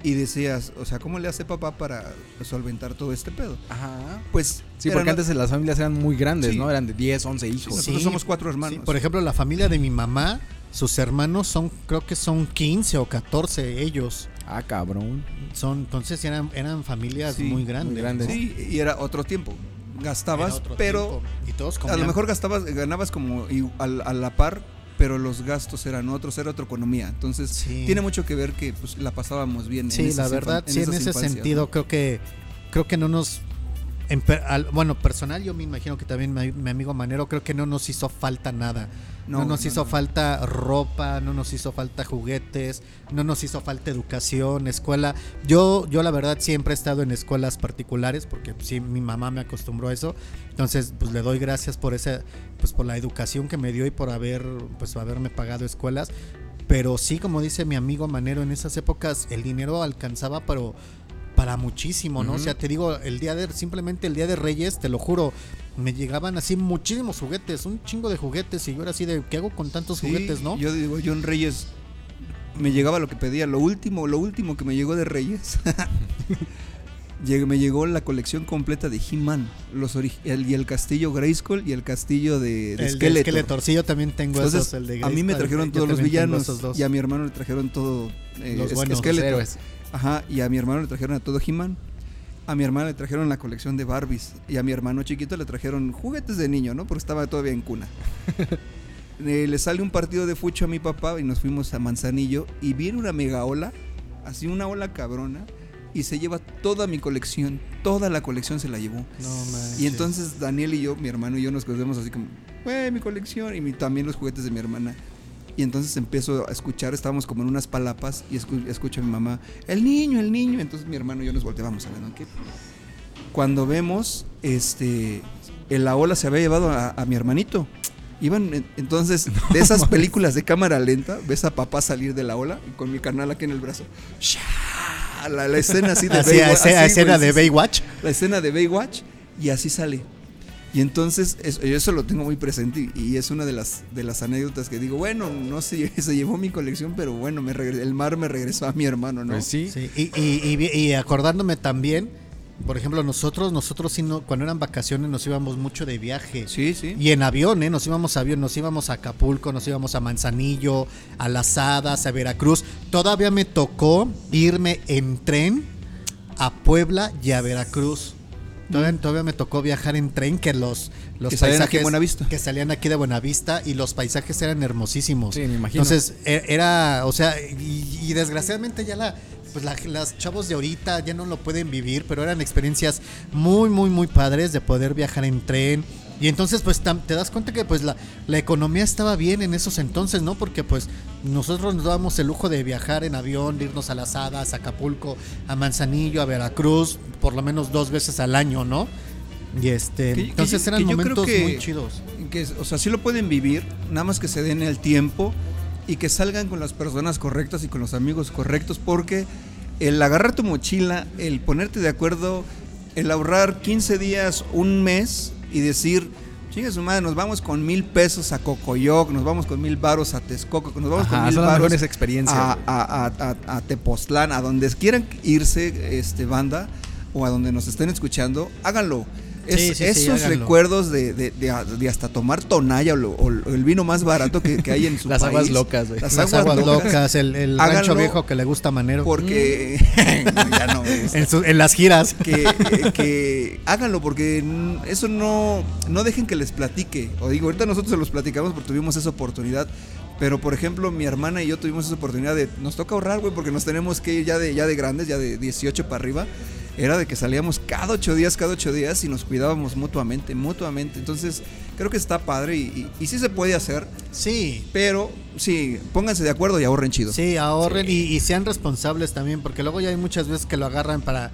B: Y decías, o sea, ¿cómo le hace papá para solventar todo este pedo?
D: Ajá.
B: Pues
D: Sí, porque antes las familias eran muy grandes,
B: Sí.
D: ¿no? Eran de 10, 11 hijos.
B: nosotros somos cuatro hermanos.
C: Sí, por ejemplo, la familia de mi mamá sus hermanos son, creo que son 15 o 14 ellos.
D: Ah, cabrón.
C: Son, entonces eran, eran familias muy grandes.
D: grandes.
B: Sí, y era otro tiempo. Gastabas, pero
C: tiempo. Y todos
B: a
C: comían.
B: lo mejor gastabas, ganabas como a, la par, pero los gastos eran otros, era otra economía. Entonces,
C: Sí.
B: tiene mucho que ver que pues, la pasábamos bien. en
C: Sí,
B: esas
C: la verdad,
B: infan-
C: sí, en ese sentido creo que creo que no nos en al- bueno, personal yo me imagino que también mi, mi amigo Manero creo que no nos hizo falta nada. No,
B: No,
C: nos
B: no,
C: hizo
B: no.
C: falta ropa, no nos hizo falta juguetes, no nos hizo falta educación, escuela. Yo yo la verdad siempre he estado en escuelas particulares porque sí mi mamá me acostumbró a eso. Entonces, pues le doy gracias por esa pues por la educación que me dio y por haber pues haberme pagado escuelas. Pero sí, como dice mi amigo Manero, en esas épocas el dinero alcanzaba pero para muchísimo, ¿no? O sea, te digo, el día de simplemente el día de Reyes, te lo juro, me llegaban así muchísimos juguetes, un chingo de juguetes y yo era así de ¿qué hago con tantos
B: Sí,
C: juguetes, no?
B: Yo digo, yo en Reyes me llegaba lo que pedía. Lo último, lo último que me llegó de Reyes. me llegó la colección completa de He-Man. Los el- y el castillo Grayskull y el castillo de, de
C: el
B: Skeletor.
C: Skeletor, sí, yo también tengo
B: Entonces,
C: esos, el de
B: a mí me trajeron todos los villanos y a mi hermano le trajeron todo eh,
C: Los buenos, los
B: Skeletor.
D: héroes.
B: Ajá, y a mi hermano le trajeron a todo He-Man. A mi hermana le trajeron la colección de Barbies y a mi hermano chiquito le trajeron juguetes de niño, ¿no? Porque estaba todavía en cuna. Eh, le sale un partido de fucho a mi papá y nos fuimos a Manzanillo y viene una mega ola, así una ola cabrona, y se lleva toda mi colección, toda la colección se la llevó.
C: No manches.
B: Y entonces Daniel y yo, mi hermano y yo nos quedamos así como, güey, mi colección y mi- también los juguetes de mi hermana. Y entonces empiezo a escuchar, estábamos como en unas palapas y escu- escucho a mi mamá, el niño, el niño. Entonces mi hermano y yo nos volteamos a ver, ¿no? ¿Qué? Cuando vemos, este, en la ola se había llevado a, a mi hermanito. Iban, en- entonces, de esas películas de cámara lenta, ves a papá salir de la ola y con mi carnal aquí en el brazo. ¡Sha! La, la escena así de Baywatch, así,
C: escena
B: güey,
C: de Baywatch.
B: la escena de Baywatch y así sale. Y entonces eso, yo eso lo tengo muy presente y, y es una de las, de las anécdotas que digo, bueno, no sé, se llevó mi colección, pero bueno, me regre- el mar me regresó a mi hermano, ¿no?
D: Pues sí.
C: Sí, y, y- y- y acordándome también, por ejemplo, nosotros, nosotros sí no, cuando eran vacaciones nos íbamos mucho de viaje.
B: Sí, sí.
C: Y en avión, ¿eh? Nos íbamos a avión, nos íbamos a Acapulco, nos íbamos a Manzanillo, a Las Hadas, a Veracruz. Todavía me tocó irme en tren a Puebla y a Veracruz. Todavía, todavía me tocó viajar en tren que los, los
B: Que aquí
C: paisajes
B: en Buenavista.
C: que salían aquí de Buenavista y los paisajes eran hermosísimos.
D: Sí, me imagino.
C: Entonces e- era, o sea, y, y desgraciadamente ya la pues la- las chavos de ahorita ya no lo pueden vivir, pero eran experiencias muy, muy, muy padres de poder viajar en tren. Y entonces, pues tam- te das cuenta que pues la, la economía estaba bien en esos entonces, ¿no? Porque pues nosotros nos dábamos el lujo de viajar en avión, de irnos a Las Hadas, a Acapulco, a Manzanillo, a Veracruz, por lo menos dos veces al año, ¿no? Y este,
B: Que-
C: entonces eran
B: que creo
C: momentos
B: que-
C: muy chidos.
B: Que, o sea, sí lo pueden vivir, nada más que se den el tiempo y que salgan con las personas correctas y con los amigos correctos, porque el agarrar tu mochila, el ponerte de acuerdo, el ahorrar 15 días, un mes y decir, chinga su madre, nos vamos con mil pesos a Cocoyoc, nos vamos con mil varos a Texcoco, nos vamos con mil varos a, a- a- a Tepoztlán, a donde quieran irse, este banda, o a donde nos estén escuchando, háganlo. Es-
C: Sí, sí, sí,
B: esos recuerdos de, de- de- de hasta tomar tonalla o, el vino más barato que, que hay en su
D: Las
B: país.
D: aguas locas, güey.
B: Las,
C: Las
B: aguas,
C: aguas
B: locas.
C: locas, el, el rancho viejo que le gusta a Manero.
B: Porque ya no.
C: En, su- en las giras.
B: que, eh, que háganlo porque mm, eso no no dejen que les platique o digo ahorita nosotros se los platicamos porque tuvimos esa oportunidad pero por ejemplo mi hermana y yo tuvimos esa oportunidad de nos toca ahorrar güey porque nos tenemos que ir ya de ya de grandes ya de 18 para arriba era de que salíamos cada ocho días cada ocho días y nos cuidábamos mutuamente mutuamente. Entonces creo que está padre y, y, y sí se puede hacer
C: Sí,
B: pero sí pónganse de acuerdo y ahorren chido.
C: Sí, ahorren Y, y sean responsables también, porque luego ya hay muchas veces que lo agarran para,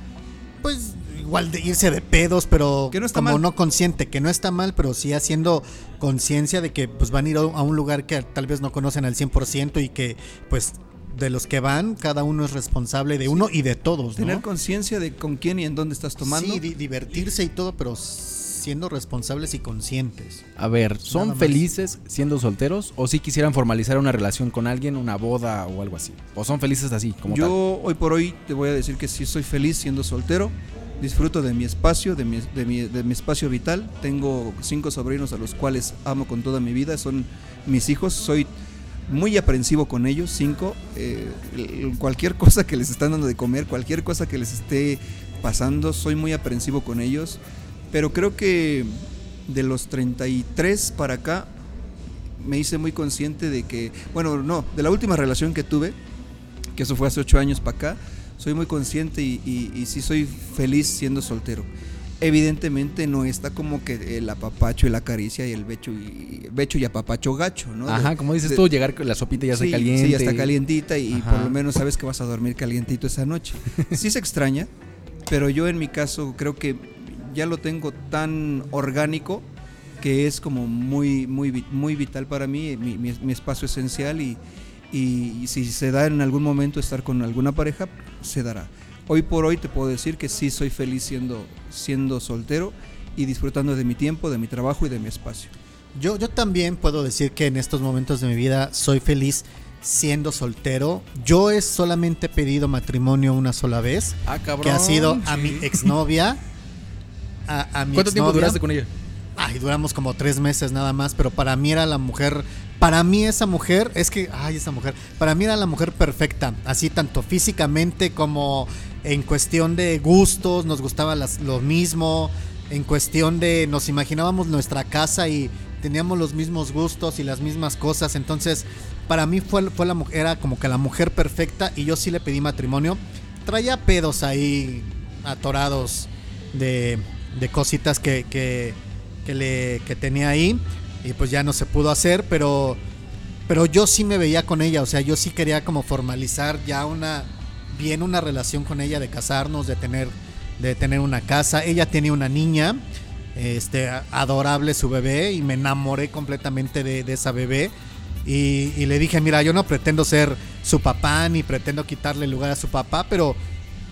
C: pues, igual de irse de pedos, pero
B: Que no está
C: como
B: mal.
C: no consciente, que no está mal, pero sí haciendo conciencia de que pues van a ir a a un lugar que tal vez no conocen al 100% y que pues de los que van, cada uno es responsable de uno y de todos, ¿no?
B: tener conciencia de con quién y en dónde estás tomando
C: Sí, di- divertirse y todo, pero siendo responsables y conscientes.
D: A ver, ¿son felices siendo solteros o si quisieran formalizar una relación con alguien, una boda o algo así? ¿O son felices así, como
B: Yo hoy por hoy te voy a decir que sí soy feliz siendo soltero. Disfruto de mi espacio, de mi, de mi- de mi espacio vital. Tengo cinco sobrinos a los cuales amo con toda mi vida. Son mis hijos. Soy muy aprensivo con ellos, cinco. Eh, cualquier cosa que les están dando de comer, cualquier cosa que les esté pasando, soy muy aprensivo con ellos. Pero creo que de los 33 para acá, me hice muy consciente de que, bueno, no, de la última relación que tuve, que eso fue hace ocho años para acá, soy muy consciente y, y, sí soy feliz siendo soltero. Evidentemente no está como que el apapacho y la caricia y el becho y becho y apapacho gacho, ¿no?
D: Ajá, como dices tú, llegar con la sopita ya está caliente.
B: Sí, ya está calientita y por lo menos sabes que vas a dormir calientito esa noche. Sí se extraña, pero yo en mi caso creo que ya lo tengo tan orgánico que es como muy, muy, muy vital para mí, mi, espacio esencial y, y, si se da en algún momento estar con alguna pareja, se dará. Hoy por hoy te puedo decir que sí soy feliz siendo, siendo soltero y disfrutando de mi tiempo, de mi trabajo y de mi espacio.
C: Yo, yo también puedo decir que en estos momentos de mi vida soy feliz siendo soltero. Yo he solamente pedido matrimonio una sola vez,
D: ah,
C: que ha sido a mi exnovia.
D: A, a mi ¿Cuánto tiempo duraste con ella?
C: Ay, duramos como tres meses nada más, pero para mí era la mujer, para mí esa mujer, es que, ay, esa mujer, para mí era la mujer perfecta, así tanto físicamente como en cuestión de gustos, nos gustaba lo mismo, en cuestión de, nos imaginábamos nuestra casa y teníamos los mismos gustos y las mismas cosas, entonces para mí fue, fue la era como que la mujer perfecta y yo sí le pedí matrimonio, traía pedos ahí atorados de, de cositas que, que que, le, que tenía ahí y pues ya no se pudo hacer, pero, pero yo sí me veía con ella, o sea, yo sí quería como formalizar ya una, bien una relación con ella, de casarnos, de tener, de tener una casa. Ella tiene una niña, este, adorable su bebé y me enamoré completamente de, esa bebé. Y, y, le dije, mira, yo no pretendo ser su papá ni pretendo quitarle lugar a su papá, pero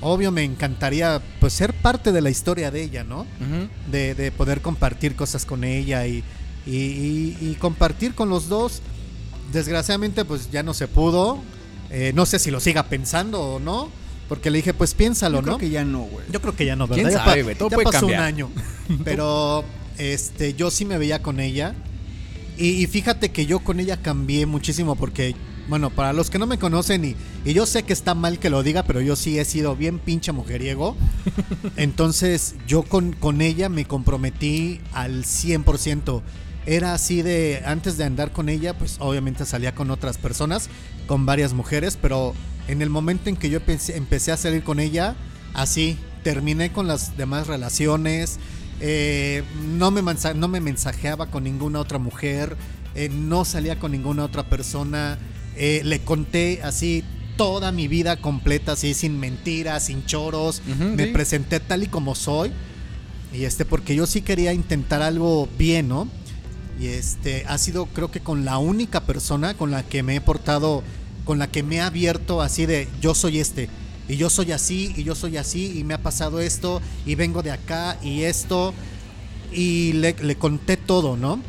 C: obvio me encantaría pues ser parte de la historia de ella, ¿no? de, poder compartir cosas con ella y, y, compartir con los dos. Desgraciadamente pues ya no se pudo. Eh, no sé si lo siga pensando o no. Porque le dije, pues piénsalo,
B: Yo
C: ¿no?
B: Creo que ya no, güey.
C: Yo creo que ya no, ¿verdad?
D: ¿Quién
C: ya,
D: sabe, Todo puede
C: pasó
D: un
C: año. Pero este, yo sí me veía con ella. y, fíjate que yo con ella cambié muchísimo porque bueno, para los que no me conocen y, y, yo sé que está mal que lo diga, pero yo sí he sido bien pinche mujeriego. Entonces yo con, con ella me comprometí al 100%. Era así de, antes de andar con ella, pues obviamente salía con otras personas, con varias mujeres, pero en el momento en que yo empecé, a salir con ella, así, terminé con las demás relaciones, eh, no, me no me mensajeaba con ninguna otra mujer, eh, no salía con ninguna otra persona, eh, le conté así toda mi vida completa, así sin mentiras, sin choros. me presenté tal y como soy. Y este, porque yo sí quería intentar algo bien, ¿no? Y este, ha sido creo que con la única persona con la que me he portado, con la que me he abierto así de yo soy este. Y yo soy así, y yo soy así, y me ha pasado esto, y vengo de acá, y esto. Y le, conté todo, ¿no?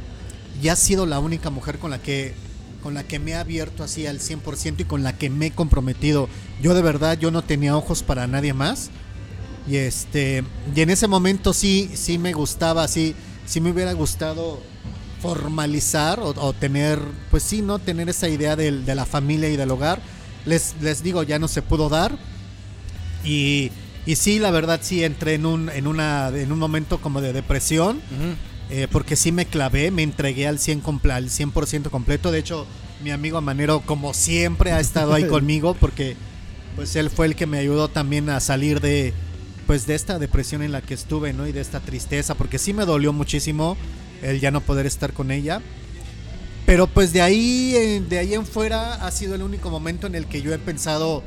C: Y ha sido la única mujer con la que con la que me he abierto así al 100% y con la que me he comprometido. Yo de verdad, yo no tenía ojos para nadie más. Y este, y en ese momento sí, sí me gustaba, sí, sí me hubiera gustado formalizar o, tener, pues sí, ¿no? Tener esa idea de, la familia y del hogar. Les, les digo, ya no se pudo dar. Y, y sí, la verdad sí entré en un, en una, en un momento como de depresión. Eh, porque sí me clavé, me entregué al 100%, al 100 completo. De hecho, mi amigo Manero, como siempre, ha estado ahí conmigo porque pues él fue el que me ayudó también a salir de pues de esta depresión en la que estuve, ¿no? Y de esta tristeza, porque sí me dolió muchísimo el ya no poder estar con ella. Pero pues de ahí, eh, de ahí en fuera ha sido el único momento en el que yo he pensado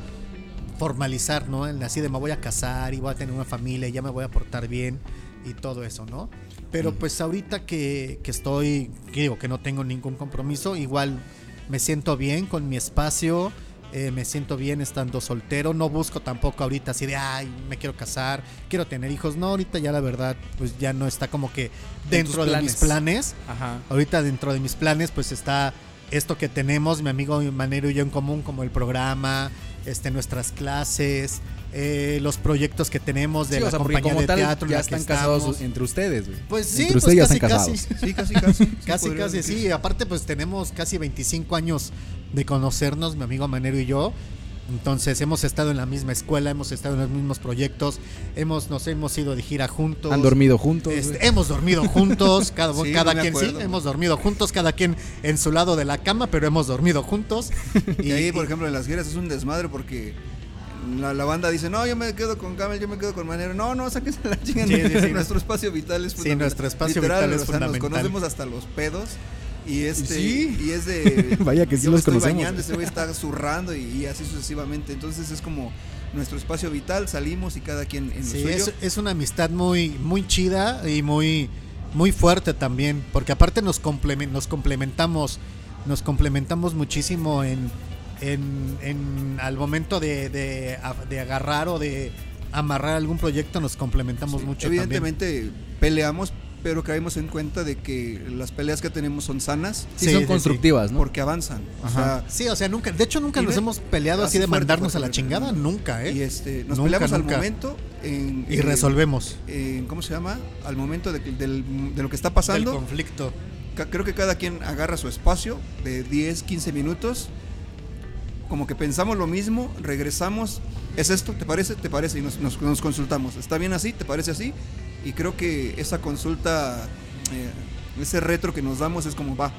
C: formalizar, ¿no? Así de me voy a casar y voy a tener una familia y ya me voy a portar bien y todo eso, ¿no? Pero pues ahorita que, estoy, que digo que no tengo ningún compromiso, igual me siento bien con mi espacio, eh, me siento bien estando soltero, no busco tampoco ahorita así de, ay, me quiero casar, quiero tener hijos, no, ahorita ya la verdad, pues ya no está como que dentro de mis planes, Ajá. ahorita dentro de mis planes pues está esto que tenemos, mi amigo Manero y yo en común, como el programa, este, nuestras clases, eh, los proyectos que tenemos de la compañía de teatro.
D: Ya están casados entre ustedes,
C: Pues sí, entre pues casi, casi. Sí, casi, casi. casi, casi, sí. Aparte, pues tenemos casi 25 años de conocernos, mi amigo Manero y yo. Entonces hemos estado en la misma escuela, hemos estado en los mismos proyectos, hemos nos hemos ido de gira juntos.
D: Han dormido juntos.
C: Este, hemos dormido juntos, cada, cada quien sí, hemos dormido juntos, cada quien en su lado de la cama, pero hemos dormido juntos.
B: y, ahí, por ejemplo, en las giras es un desmadre porque la, banda dice, no, yo me quedo con Camel, yo me quedo con Manero. No, no, sáquense la chingada. nuestro espacio vital es
C: fundamental. Sí, nuestro espacio vital es fundamental.
B: Nos conocemos hasta los pedos. Y este y es de
D: vaya que sí los estoy bañando,
B: ese güey está zurrando y, así sucesivamente. Entonces es como nuestro espacio vital, salimos y cada quien en sí,
C: Es, es, una amistad muy muy chida y muy muy fuerte también, porque aparte nos nos complementamos nos complementamos muchísimo en, en, en al momento de, de, agarrar o de amarrar algún proyecto nos complementamos mucho.
B: Evidentemente peleamos, pero caemos en cuenta de que las peleas que tenemos son sanas.
D: Sí, son constructivas, ¿no?
B: Porque avanzan. O sea,
C: sí, o sea, nunca, de hecho nunca nos hemos peleado así, de mandarnos a la chingada, nunca, ¿eh?
B: Y este, nos peleamos al momento
C: y resolvemos.
B: ¿Cómo se llama? Al momento de, de lo que está pasando.
C: El conflicto.
B: Creo que cada quien agarra su espacio de 10, 15 minutos. Como que pensamos lo mismo, regresamos. ¿Es esto? ¿Te parece? ¿Te parece? Y nos, nos consultamos. ¿Está bien así? ¿Te parece así? Y creo que esa consulta, eh, ese retro que nos damos es como va.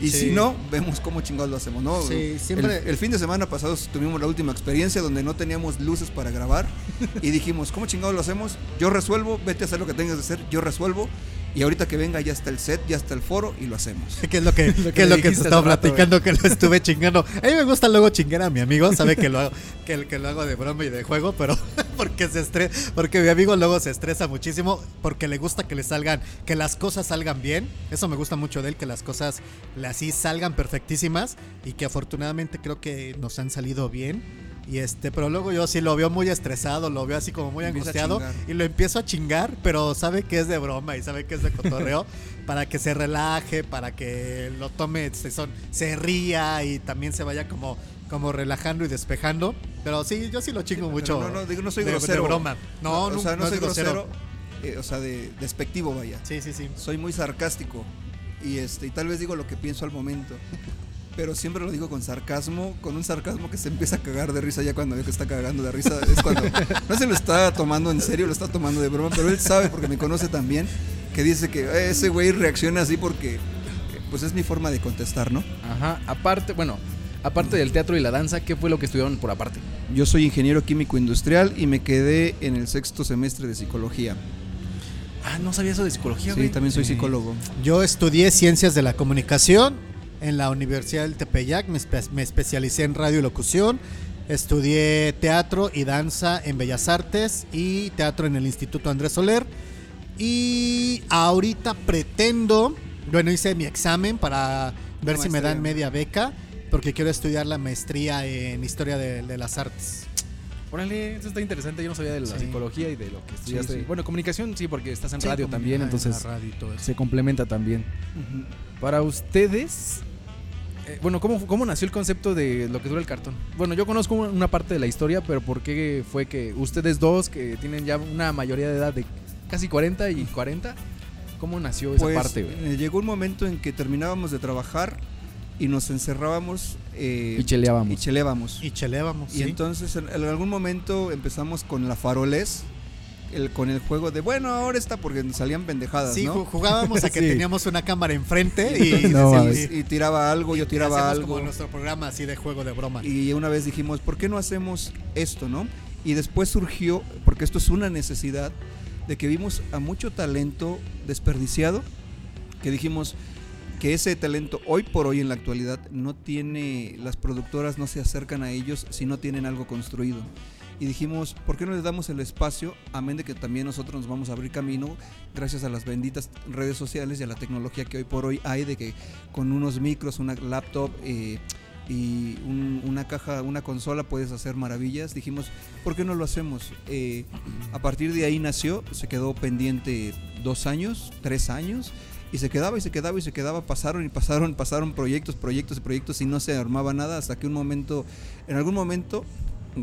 B: Y si no, vemos cómo chingados lo hacemos, ¿no?
C: Sí, siempre.
B: El, fin de semana pasado tuvimos la última experiencia donde no teníamos luces para grabar y dijimos, ¿cómo chingados lo hacemos? Yo resuelvo, vete a hacer lo que tengas que hacer, yo resuelvo y ahorita que venga ya está el set, ya está el foro y lo hacemos.
C: ¿Qué es lo que, lo que, es lo que estaba platicando? Que lo estuve chingando. A mí me gusta luego chingar a mi amigo, sabe que lo hago, que, que lo hago de broma y de juego, pero porque se estresa, porque mi amigo luego se estresa muchísimo, porque le gusta que le salgan, que las cosas salgan bien. Eso me gusta mucho de él, que las cosas así salgan perfectísimas y que afortunadamente creo que nos han salido bien y este, pero luego yo sí lo veo muy estresado, lo veo así como muy angustiado y lo empiezo a chingar, pero sabe que es de broma y sabe que es de cotorreo para que se relaje, para que lo tome, se, son, se ría y también se vaya como, como relajando y despejando. Pero sí, yo sí lo chingo mucho.
B: No, no, digo, no soy grosero. De
C: broma. No, no, o sea, no, soy grosero.
B: Eh, o sea, de despectivo, vaya.
C: Sí, sí, sí.
B: Soy muy sarcástico y este y tal vez digo lo que pienso al momento pero siempre lo digo con sarcasmo, con un sarcasmo que se empieza a cagar de risa ya cuando veo que está cagando de risa. Es cuando no se lo está tomando en serio, lo está tomando de broma, pero él sabe porque me conoce también, que dice que eh, ese güey reacciona así porque pues es mi forma de contestar, ¿no?
D: Ajá, aparte, bueno, aparte del teatro y la danza, ¿qué fue lo que estudiaron por aparte?
B: Yo soy ingeniero químico industrial y me quedé en el sexto semestre de psicología.
D: Ah, no sabía eso de psicología, güey.
B: Sí, también soy psicólogo.
C: Yo estudié ciencias de la comunicación en la Universidad del Tepeyac, me, me especialicé en radio y locución. Estudié teatro y danza en Bellas Artes y teatro en el Instituto Andrés Soler. Y ahorita pretendo, bueno, hice mi examen para ver si me dan media beca, porque quiero estudiar la maestría en historia de, las artes.
D: Órale, eso está interesante. Yo no sabía de la psicología y de lo que estudiaste. Bueno, comunicación sí, porque estás en radio también, entonces se complementa también. Para ustedes, eh, bueno, ¿cómo, ¿cómo nació el concepto de lo que dura el cartón? Bueno, yo conozco una parte de la historia, pero ¿por qué fue que ustedes dos, que tienen ya una mayoría de edad de casi 40 y 40, ¿cómo nació esa
B: pues,
D: parte?
B: Eh, llegó un momento en que terminábamos de trabajar y nos encerrábamos
D: eh, y cheleábamos.
B: Y cheleábamos.
C: Y cheleábamos.
B: Y entonces en, algún momento empezamos con la faroles con el juego de, bueno, ahora está porque salían pendejadas.
C: Sí,
B: ¿no?
C: jugábamos a que teníamos una cámara enfrente
B: y, tiraba algo, yo tiraba algo.
C: Como nuestro programa así de juego de broma.
B: Y una vez dijimos, ¿por qué no hacemos esto, no? Y después surgió, porque esto es una necesidad, de que vimos a mucho talento desperdiciado, que dijimos que ese talento hoy por hoy en la actualidad no tiene, las productoras no se acercan a ellos si no tienen algo construido y dijimos, ¿por qué no les damos el espacio? Amén de que también nosotros nos vamos a abrir camino gracias a las benditas redes sociales y a la tecnología que hoy por hoy hay de que con unos micros, una laptop eh, y una caja, una consola puedes hacer maravillas. Dijimos, ¿por qué no lo hacemos? Eh, a partir de ahí nació, se quedó pendiente dos años, tres años y se quedaba y se quedaba y se quedaba, pasaron y pasaron, pasaron proyectos, proyectos y proyectos y no se armaba nada hasta que un momento, en algún momento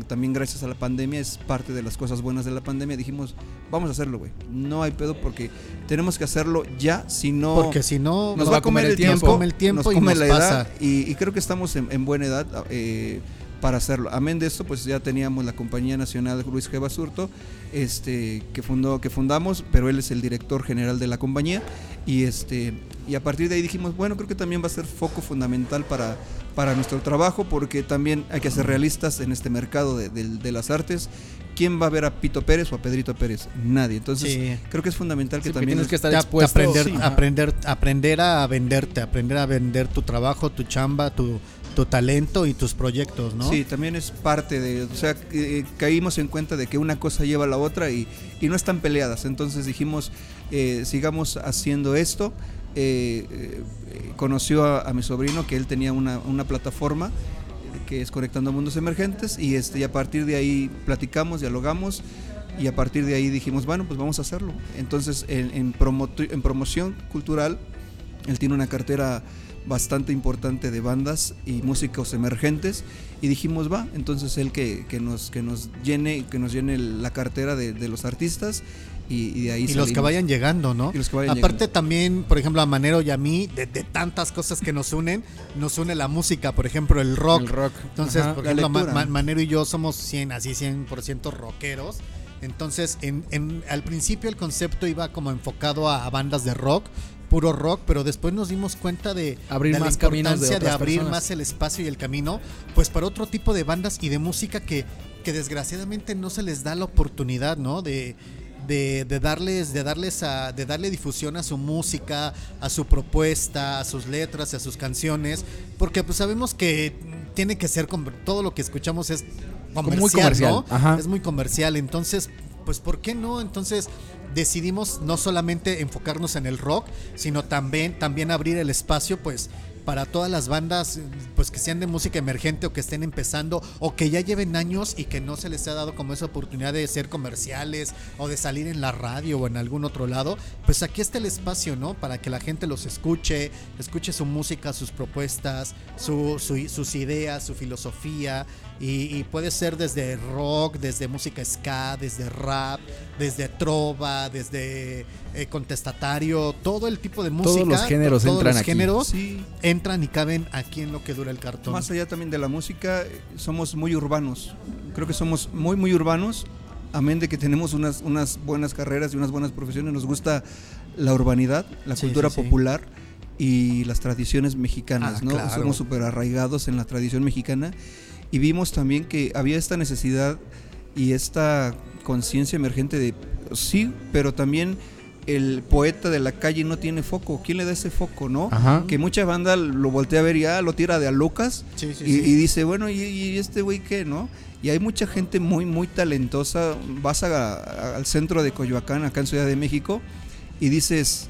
B: también gracias a la pandemia, es parte de las cosas buenas de la pandemia, dijimos, vamos a hacerlo, güey. No hay pedo porque tenemos que hacerlo ya, si no...
C: Porque si no,
B: nos va a comer el tiempo,
C: nos come el tiempo
B: nos
C: y
B: come
C: nos
B: la
C: pasa.
B: edad y, y creo que estamos en, en buena edad eh, para hacerlo. Amén de esto, pues ya teníamos la compañía nacional Luis G. Basurto, este, que fundó, que fundamos, pero él es el director general de la compañía y este y a partir de ahí dijimos, bueno, creo que también va a ser foco fundamental para, para nuestro trabajo, porque también hay que ser realistas en este mercado de, de- de las artes. ¿Quién va a ver a Pito Pérez o a Pedrito Pérez? Nadie. Entonces,
C: Sí.
B: creo que es fundamental que
D: Sí,
B: también
D: tienes que estar expuesto.
C: aprender,
D: Sí.
C: aprender, aprender a venderte, aprender a vender tu trabajo, tu chamba, tu, tu talento y tus proyectos, ¿no?
B: Sí, también es parte de, o sea, eh, caímos en cuenta de que una cosa lleva a la otra y, y no están peleadas. Entonces dijimos, eh, sigamos haciendo esto. Eh, eh, conoció a, a mi sobrino que él tenía una, una plataforma eh, que es Conectando Mundos Emergentes y, este, a partir de ahí platicamos, dialogamos y a partir de ahí dijimos, bueno, pues vamos a hacerlo. Entonces, en, en, en promoción cultural, él tiene una cartera bastante importante de bandas y músicos emergentes y dijimos va entonces él que, que nos que nos llene que nos llene la cartera de, de los artistas y, y de ahí
C: Y los que vayan llegando, ¿no?
B: Y los que vayan
C: Aparte
B: llegando.
C: también, por ejemplo, a Manero y a mí, de, de tantas cosas que nos unen, nos une la música, por ejemplo, el rock.
D: El rock.
C: Entonces,
D: Ajá.
C: por
B: La
C: ejemplo, Ma-
B: lectura.
C: Ma- Manero y yo somos 100, así 100% rockeros. Entonces, en, en- al principio el concepto iba como enfocado a, a bandas de rock, puro rock, pero después nos dimos cuenta de,
D: Abrir
C: de la
D: más de
C: importancia de, abrir
D: personas.
C: más el espacio y el camino, pues para otro tipo de bandas y de música que, que desgraciadamente no se les da la oportunidad, ¿no? De, de, de darles, de darles a, de darle difusión a su música, a su propuesta, a sus letras, a sus canciones, porque pues sabemos que tiene que ser todo lo que escuchamos es comercial,
D: muy comercial,
C: ¿no? Es muy comercial, entonces, pues ¿por qué no? Entonces decidimos no solamente enfocarnos en el rock, sino también también abrir el espacio pues para todas las bandas pues que sean de música emergente o que estén empezando o que ya lleven años y que no se les ha dado como esa oportunidad de ser comerciales o de salir en la radio o en algún otro lado, pues aquí está el espacio, ¿no? Para que la gente los escuche, escuche su música, sus propuestas, su- su- sus ideas, su filosofía y, y puede ser desde rock, desde música ska, desde rap, desde trova, desde eh, contestatario, todo el tipo de música.
D: los géneros
C: todos
D: entran
C: los
D: aquí.
C: géneros
B: Sí.
C: entran y caben aquí en lo que dura el cartón.
B: Más allá también de la música, somos muy urbanos. Creo que somos muy, muy urbanos. Amén de que tenemos unas, unas buenas carreras y unas buenas profesiones. Nos gusta la urbanidad, la
C: Sí,
B: cultura
C: sí, sí.
B: popular y las tradiciones mexicanas,
C: Ah,
B: ¿no?
C: claro.
B: Somos súper arraigados en la tradición mexicana. Y vimos también que había esta necesidad y esta conciencia emergente de, sí, pero también el poeta de la calle no tiene foco. ¿Quién le da ese foco, no?
D: Ajá.
B: Que mucha banda lo voltea a ver y ya lo tira de a Lucas
C: Sí, sí,
B: y,
C: sí.
B: y dice, bueno, ¿y, y este güey qué, no? Y hay mucha gente muy, muy talentosa. Vas a- a- al centro de Coyoacán, acá en Ciudad de México, y dices,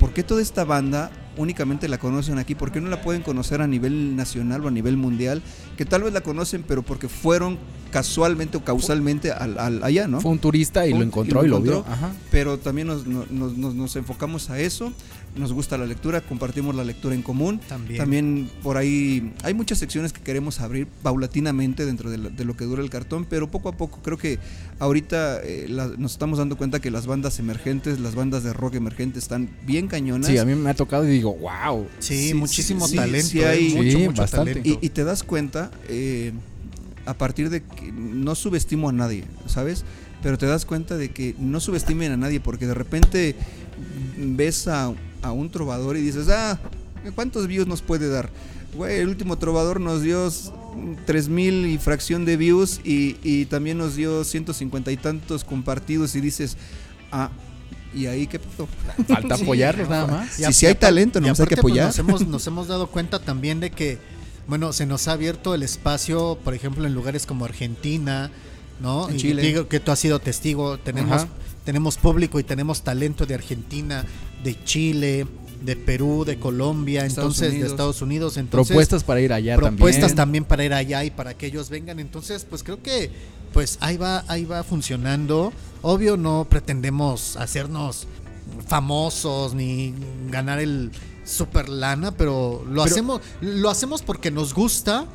B: ¿por qué toda esta banda únicamente la conocen aquí? ¿Por qué no la pueden conocer a nivel nacional o a nivel mundial? Que tal vez la conocen, pero porque fueron casualmente o causalmente al, al- allá, ¿no?
D: Fue un turista y
B: Fue
D: lo encontró y lo, vio. Ajá.
B: Pero también nos, nos- nos- nos enfocamos a eso. Nos gusta la lectura, compartimos la lectura en común.
C: También.
B: También por ahí hay muchas secciones que queremos abrir paulatinamente dentro de, la- de lo que dura el cartón, pero poco a poco creo que ahorita eh, la- nos estamos dando cuenta que las bandas emergentes, las bandas de rock emergentes están bien cañonas.
D: Sí, a mí me ha tocado y digo, wow.
C: Sí,
B: Sí,
C: muchísimo
B: sí,
C: talento.
B: sí
C: eh,
B: hay-
C: mucho, mucho
D: bastante.
C: talento.
B: y, y te das cuenta, eh, a partir de que no subestimo a nadie, ¿sabes? Pero te das cuenta de que no subestimen a nadie, porque de repente ves a, a un trovador y dices, ah, ¿cuántos views nos puede dar? Güey, el último trovador nos dio 3000 y fracción de views y, y también nos dio 150 y tantos compartidos y dices, ah, ¿y ahí qué pasó?
D: Falta
C: Sí,
D: apoyarlos
C: no,
D: nada más.
B: Sí, sí hay talento,
C: y
B: nomás hay que
C: pues,
B: apoyar.
C: nos, hemos, nos hemos dado cuenta también de que, bueno, se nos ha abierto el espacio, por ejemplo, en lugares como Argentina, ¿no?
B: En
C: y
B: Chile.
C: digo que tú has sido testigo, tenemos,
D: Ajá.
C: tenemos público y tenemos talento de Argentina, de Chile, de Perú, de Colombia,
B: Estados
C: entonces
B: Unidos.
C: de Estados Unidos, entonces
D: Propuestas para ir allá
C: propuestas
D: también.
C: también para ir allá y para que ellos vengan. Entonces, pues creo que pues ahí va, ahí va funcionando. Obvio no pretendemos hacernos famosos ni ganar el super lana, pero lo
D: Pero-
C: hacemos, lo hacemos porque nos gusta.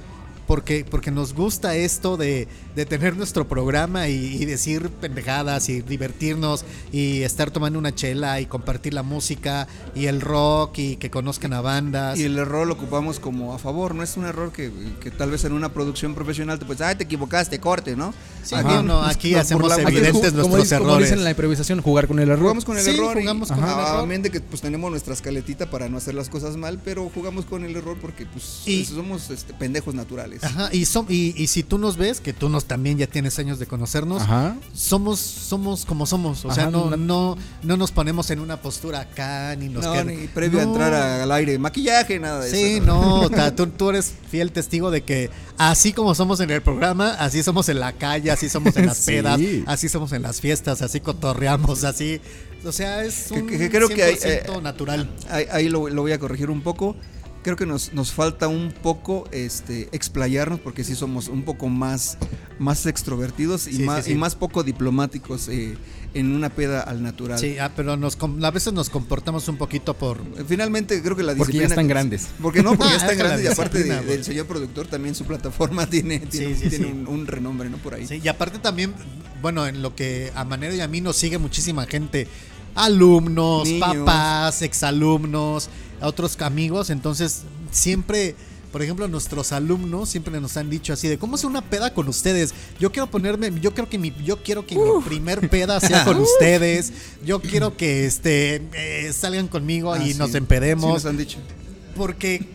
C: Porque, porque nos gusta esto de, de tener nuestro programa y, y, decir pendejadas y divertirnos y estar tomando una chela y compartir la música y el rock y que conozcan a bandas.
B: Y el error lo ocupamos como a favor, no es un error que, que tal vez en una producción profesional te pues, ay, te equivocaste, corte, ¿no?
C: Sí, aquí, no, aquí hacemos la, evidentes nuestros como, errores. Como
D: dicen en la improvisación, jugar con el error.
B: Jugamos con el
C: sí,
B: error.
C: Jugamos
B: y,
C: con
B: ajá,
C: el error.
B: Obviamente que pues tenemos nuestra escaletita para no hacer las cosas mal, pero jugamos con el error porque pues y, somos este, pendejos naturales.
C: Ajá, y, son, y, y, si tú nos ves, que tú nos también ya tienes años de conocernos, ajá. somos somos como somos, o ajá, sea, no, no, no nos ponemos en una postura acá, ni nos
B: No,
C: queda,
B: ni previo no. a entrar al aire, maquillaje, nada de
C: sí,
B: eso.
C: Sí, no, no tú, tú eres fiel testigo de que así como somos en el programa, así somos en la calle, así somos en las sí. pedas, así somos en las fiestas, así cotorreamos, así. O sea, es un
B: que, que creo que hay,
C: eh, natural.
B: Ahí, ahí lo, lo, voy a corregir un poco. Creo que nos, nos falta un poco este, explayarnos porque sí somos un poco más, más extrovertidos y,
C: Sí,
B: más,
C: sí, sí.
B: y más poco diplomáticos eh, en una peda al natural.
C: Sí, ah, pero nos, com- a veces nos comportamos un poquito por...
B: Finalmente creo que la
D: Porque ya
B: disciplina...
D: están grandes.
B: Porque no, porque ya
C: Ah,
B: están
C: es la
B: grandes y aparte de-
C: disciplina,
B: del señor productor también su plataforma tiene, tiene,
C: Sí, sí,
B: tiene
C: sí.
B: Un, un renombre, ¿no? Por ahí.
C: Sí, y aparte también, bueno, en lo que a Manero y a mí nos sigue muchísima gente, alumnos,
B: Niños.
C: papás, exalumnos, otros amigos, entonces siempre, por ejemplo, nuestros alumnos siempre nos han dicho así de cómo es una peda con ustedes. Yo quiero ponerme, yo creo que mi, yo quiero que mi primer peda sea con ustedes. Yo quiero que este eh, salgan conmigo
B: Ah,
C: y
B: sí.
C: nos
B: Sí
C: empedemos.
B: nos han dicho.
C: Porque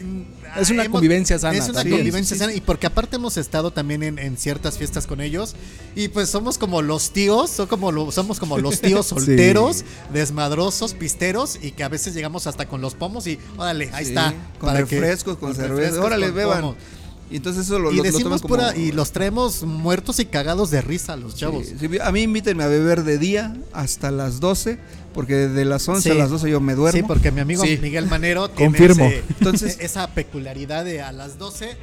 D: Es una convivencia sana
C: Es una
D: también.
C: convivencia
B: Sí, sí,
C: sana y porque aparte hemos estado también en, en ciertas fiestas con ellos y pues somos como los tíos, son como lo- somos como los tíos solteros, desmadrosos, pisteros y que a veces llegamos hasta con los pomos y órale, ahí
B: Sí,
C: está.
B: Con
C: para que-
B: refrescos, con, cerveza.
C: refrescos,
B: Órale,
C: con
B: beban.
C: pomos.
B: Y entonces eso lo,
C: Y
B: lo- lo
C: decimos
B: como-
C: pura y los traemos muertos y cagados de risa los chavos.
B: Sí, sí, a mí invítenme a beber de día hasta las 12, porque de las 11
C: Sí.
B: a las 12 yo me duermo.
C: Sí, porque mi amigo. Miguel Manero tiene
D: Confirmo.
C: ese-
B: Entonces-
C: esa peculiaridad de a las 12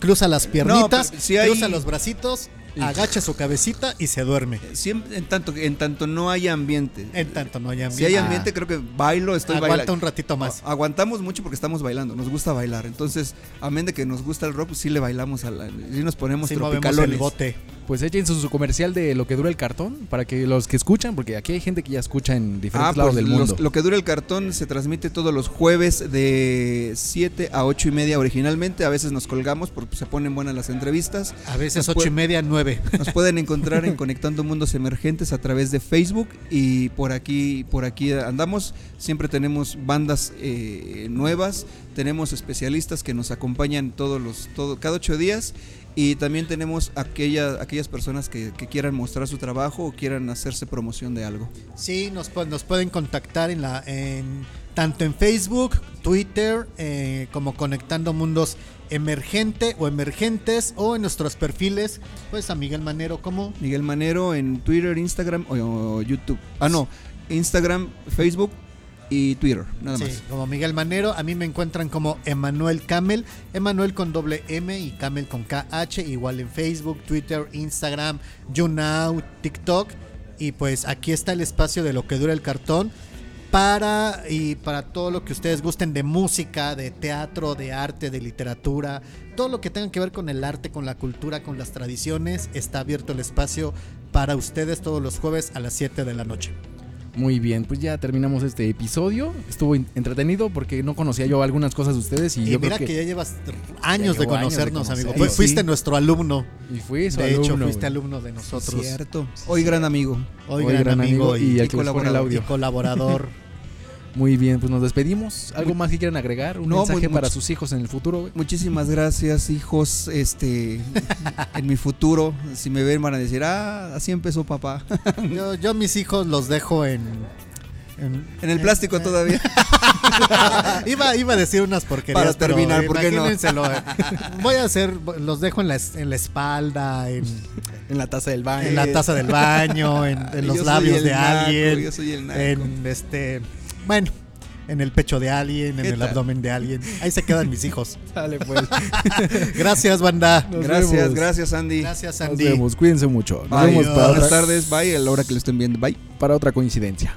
C: cruza las piernitas,
B: pero si hay-
C: cruza los bracitos, agacha su cabecita y se duerme.
B: Siempre, en tanto, en tanto no hay ambiente.
C: En tanto no haya
B: Si hay ambiente, creo que bailo, estoy
C: Aguanta
B: bailando.
C: un ratito más.
B: A- Aguantamos mucho porque estamos bailando, nos gusta bailar. Entonces, amén de que nos gusta el rock, pues sí le bailamos, a la, sí nos ponemos
C: Sí, movemos
B: tropicalones.
C: el bote.
D: Pues echen su, su comercial de lo que dura el cartón para que los que escuchan, porque aquí hay gente que ya escucha en diferentes
B: Ah,
D: lados
B: pues
D: del mundo.
B: los- lo que dura el cartón se transmite todos los jueves de 7 a 8 y media originalmente. A veces nos colgamos porque se ponen buenas las entrevistas.
C: A veces
B: Nos
C: ocho
B: puede-
C: y media, nueve.
B: Nos pueden encontrar en Conectando Mundos Emergentes a través de Facebook y por aquí, por aquí andamos. Siempre tenemos bandas eh, nuevas, tenemos especialistas que nos acompañan todos los, todo, cada ocho días y también tenemos aquella, aquellas personas que, que quieran mostrar su trabajo o quieran hacerse promoción de algo.
C: Sí, nos, nos pueden contactar en la en tanto en Facebook, Twitter, eh, como Conectando Mundos Emergente o Emergentes o en nuestros perfiles, pues a Miguel Manero como
B: Miguel Manero en Twitter, Instagram o, o YouTube. Ah, no, Instagram, Facebook y Twitter, nada
C: Sí,
B: más.
C: como Miguel Manero, a mí me encuentran como Emanuel Camel, Emanuel con doble M y Camel con KH, igual en Facebook, Twitter, Instagram, YouNow, TikTok. Y pues aquí está el espacio de lo que dura el cartón para y para todo lo que ustedes gusten de música, de teatro, de arte, de literatura, todo lo que tenga que ver con el arte, con la cultura, con las tradiciones, está abierto el espacio para ustedes todos los jueves a las 7 de la noche.
D: Muy bien, pues ya terminamos este episodio. Estuvo entretenido porque no conocía yo algunas cosas de ustedes y,
C: Y,
D: yo
C: mira
D: creo
C: que,
D: que,
C: ya llevas años
D: Ya
C: de
D: llevo años de
C: conocernos, amigo.
D: Sí.
C: fuiste nuestro alumno.
D: y fui su
C: de hecho,
D: alumno,
C: fuiste
D: güey.
C: alumno de nosotros.
B: Cierto. Hoy gran amigo.
C: Hoy,
D: Hoy
C: gran, amigo, y,
D: y
B: y
D: el que el audio.
C: y colaborador.
D: Muy bien, pues nos despedimos. ¿Algo más que quieran agregar? ¿Un
B: No,
D: mensaje para
B: much-
D: sus hijos en el futuro? güey?
B: Muchísimas gracias, hijos. Este, en mi futuro, si me ven, van a decir, ah, así empezó papá.
C: yo, yo mis hijos los dejo en.
B: En el plástico todavía.
C: iba, iba a decir unas porquerías.
B: Para terminar, ¿por qué no?
C: imagínenselo, eh. Voy a hacer, los dejo en la, en la espalda, en,
D: En la taza del baño.
C: en la taza del baño, en, en los labios de
B: naco,
C: alguien,
B: yo soy el naco.
C: en este, bueno, en el pecho de alguien, en
B: ¿Qué
C: el
B: tal?
C: abdomen de alguien. Ahí se quedan mis hijos.
D: Dale, pues.
C: Gracias, banda.
D: Nos
B: gracias,
D: vemos.
B: gracias, Andy.
C: Gracias,
D: Nos
C: Andy.
D: vemos. Cuídense mucho. Nos
B: Bye.
D: vemos para
B: Buenas tardes, bye, a la hora que lo estén viendo, bye.
D: para otra coincidencia.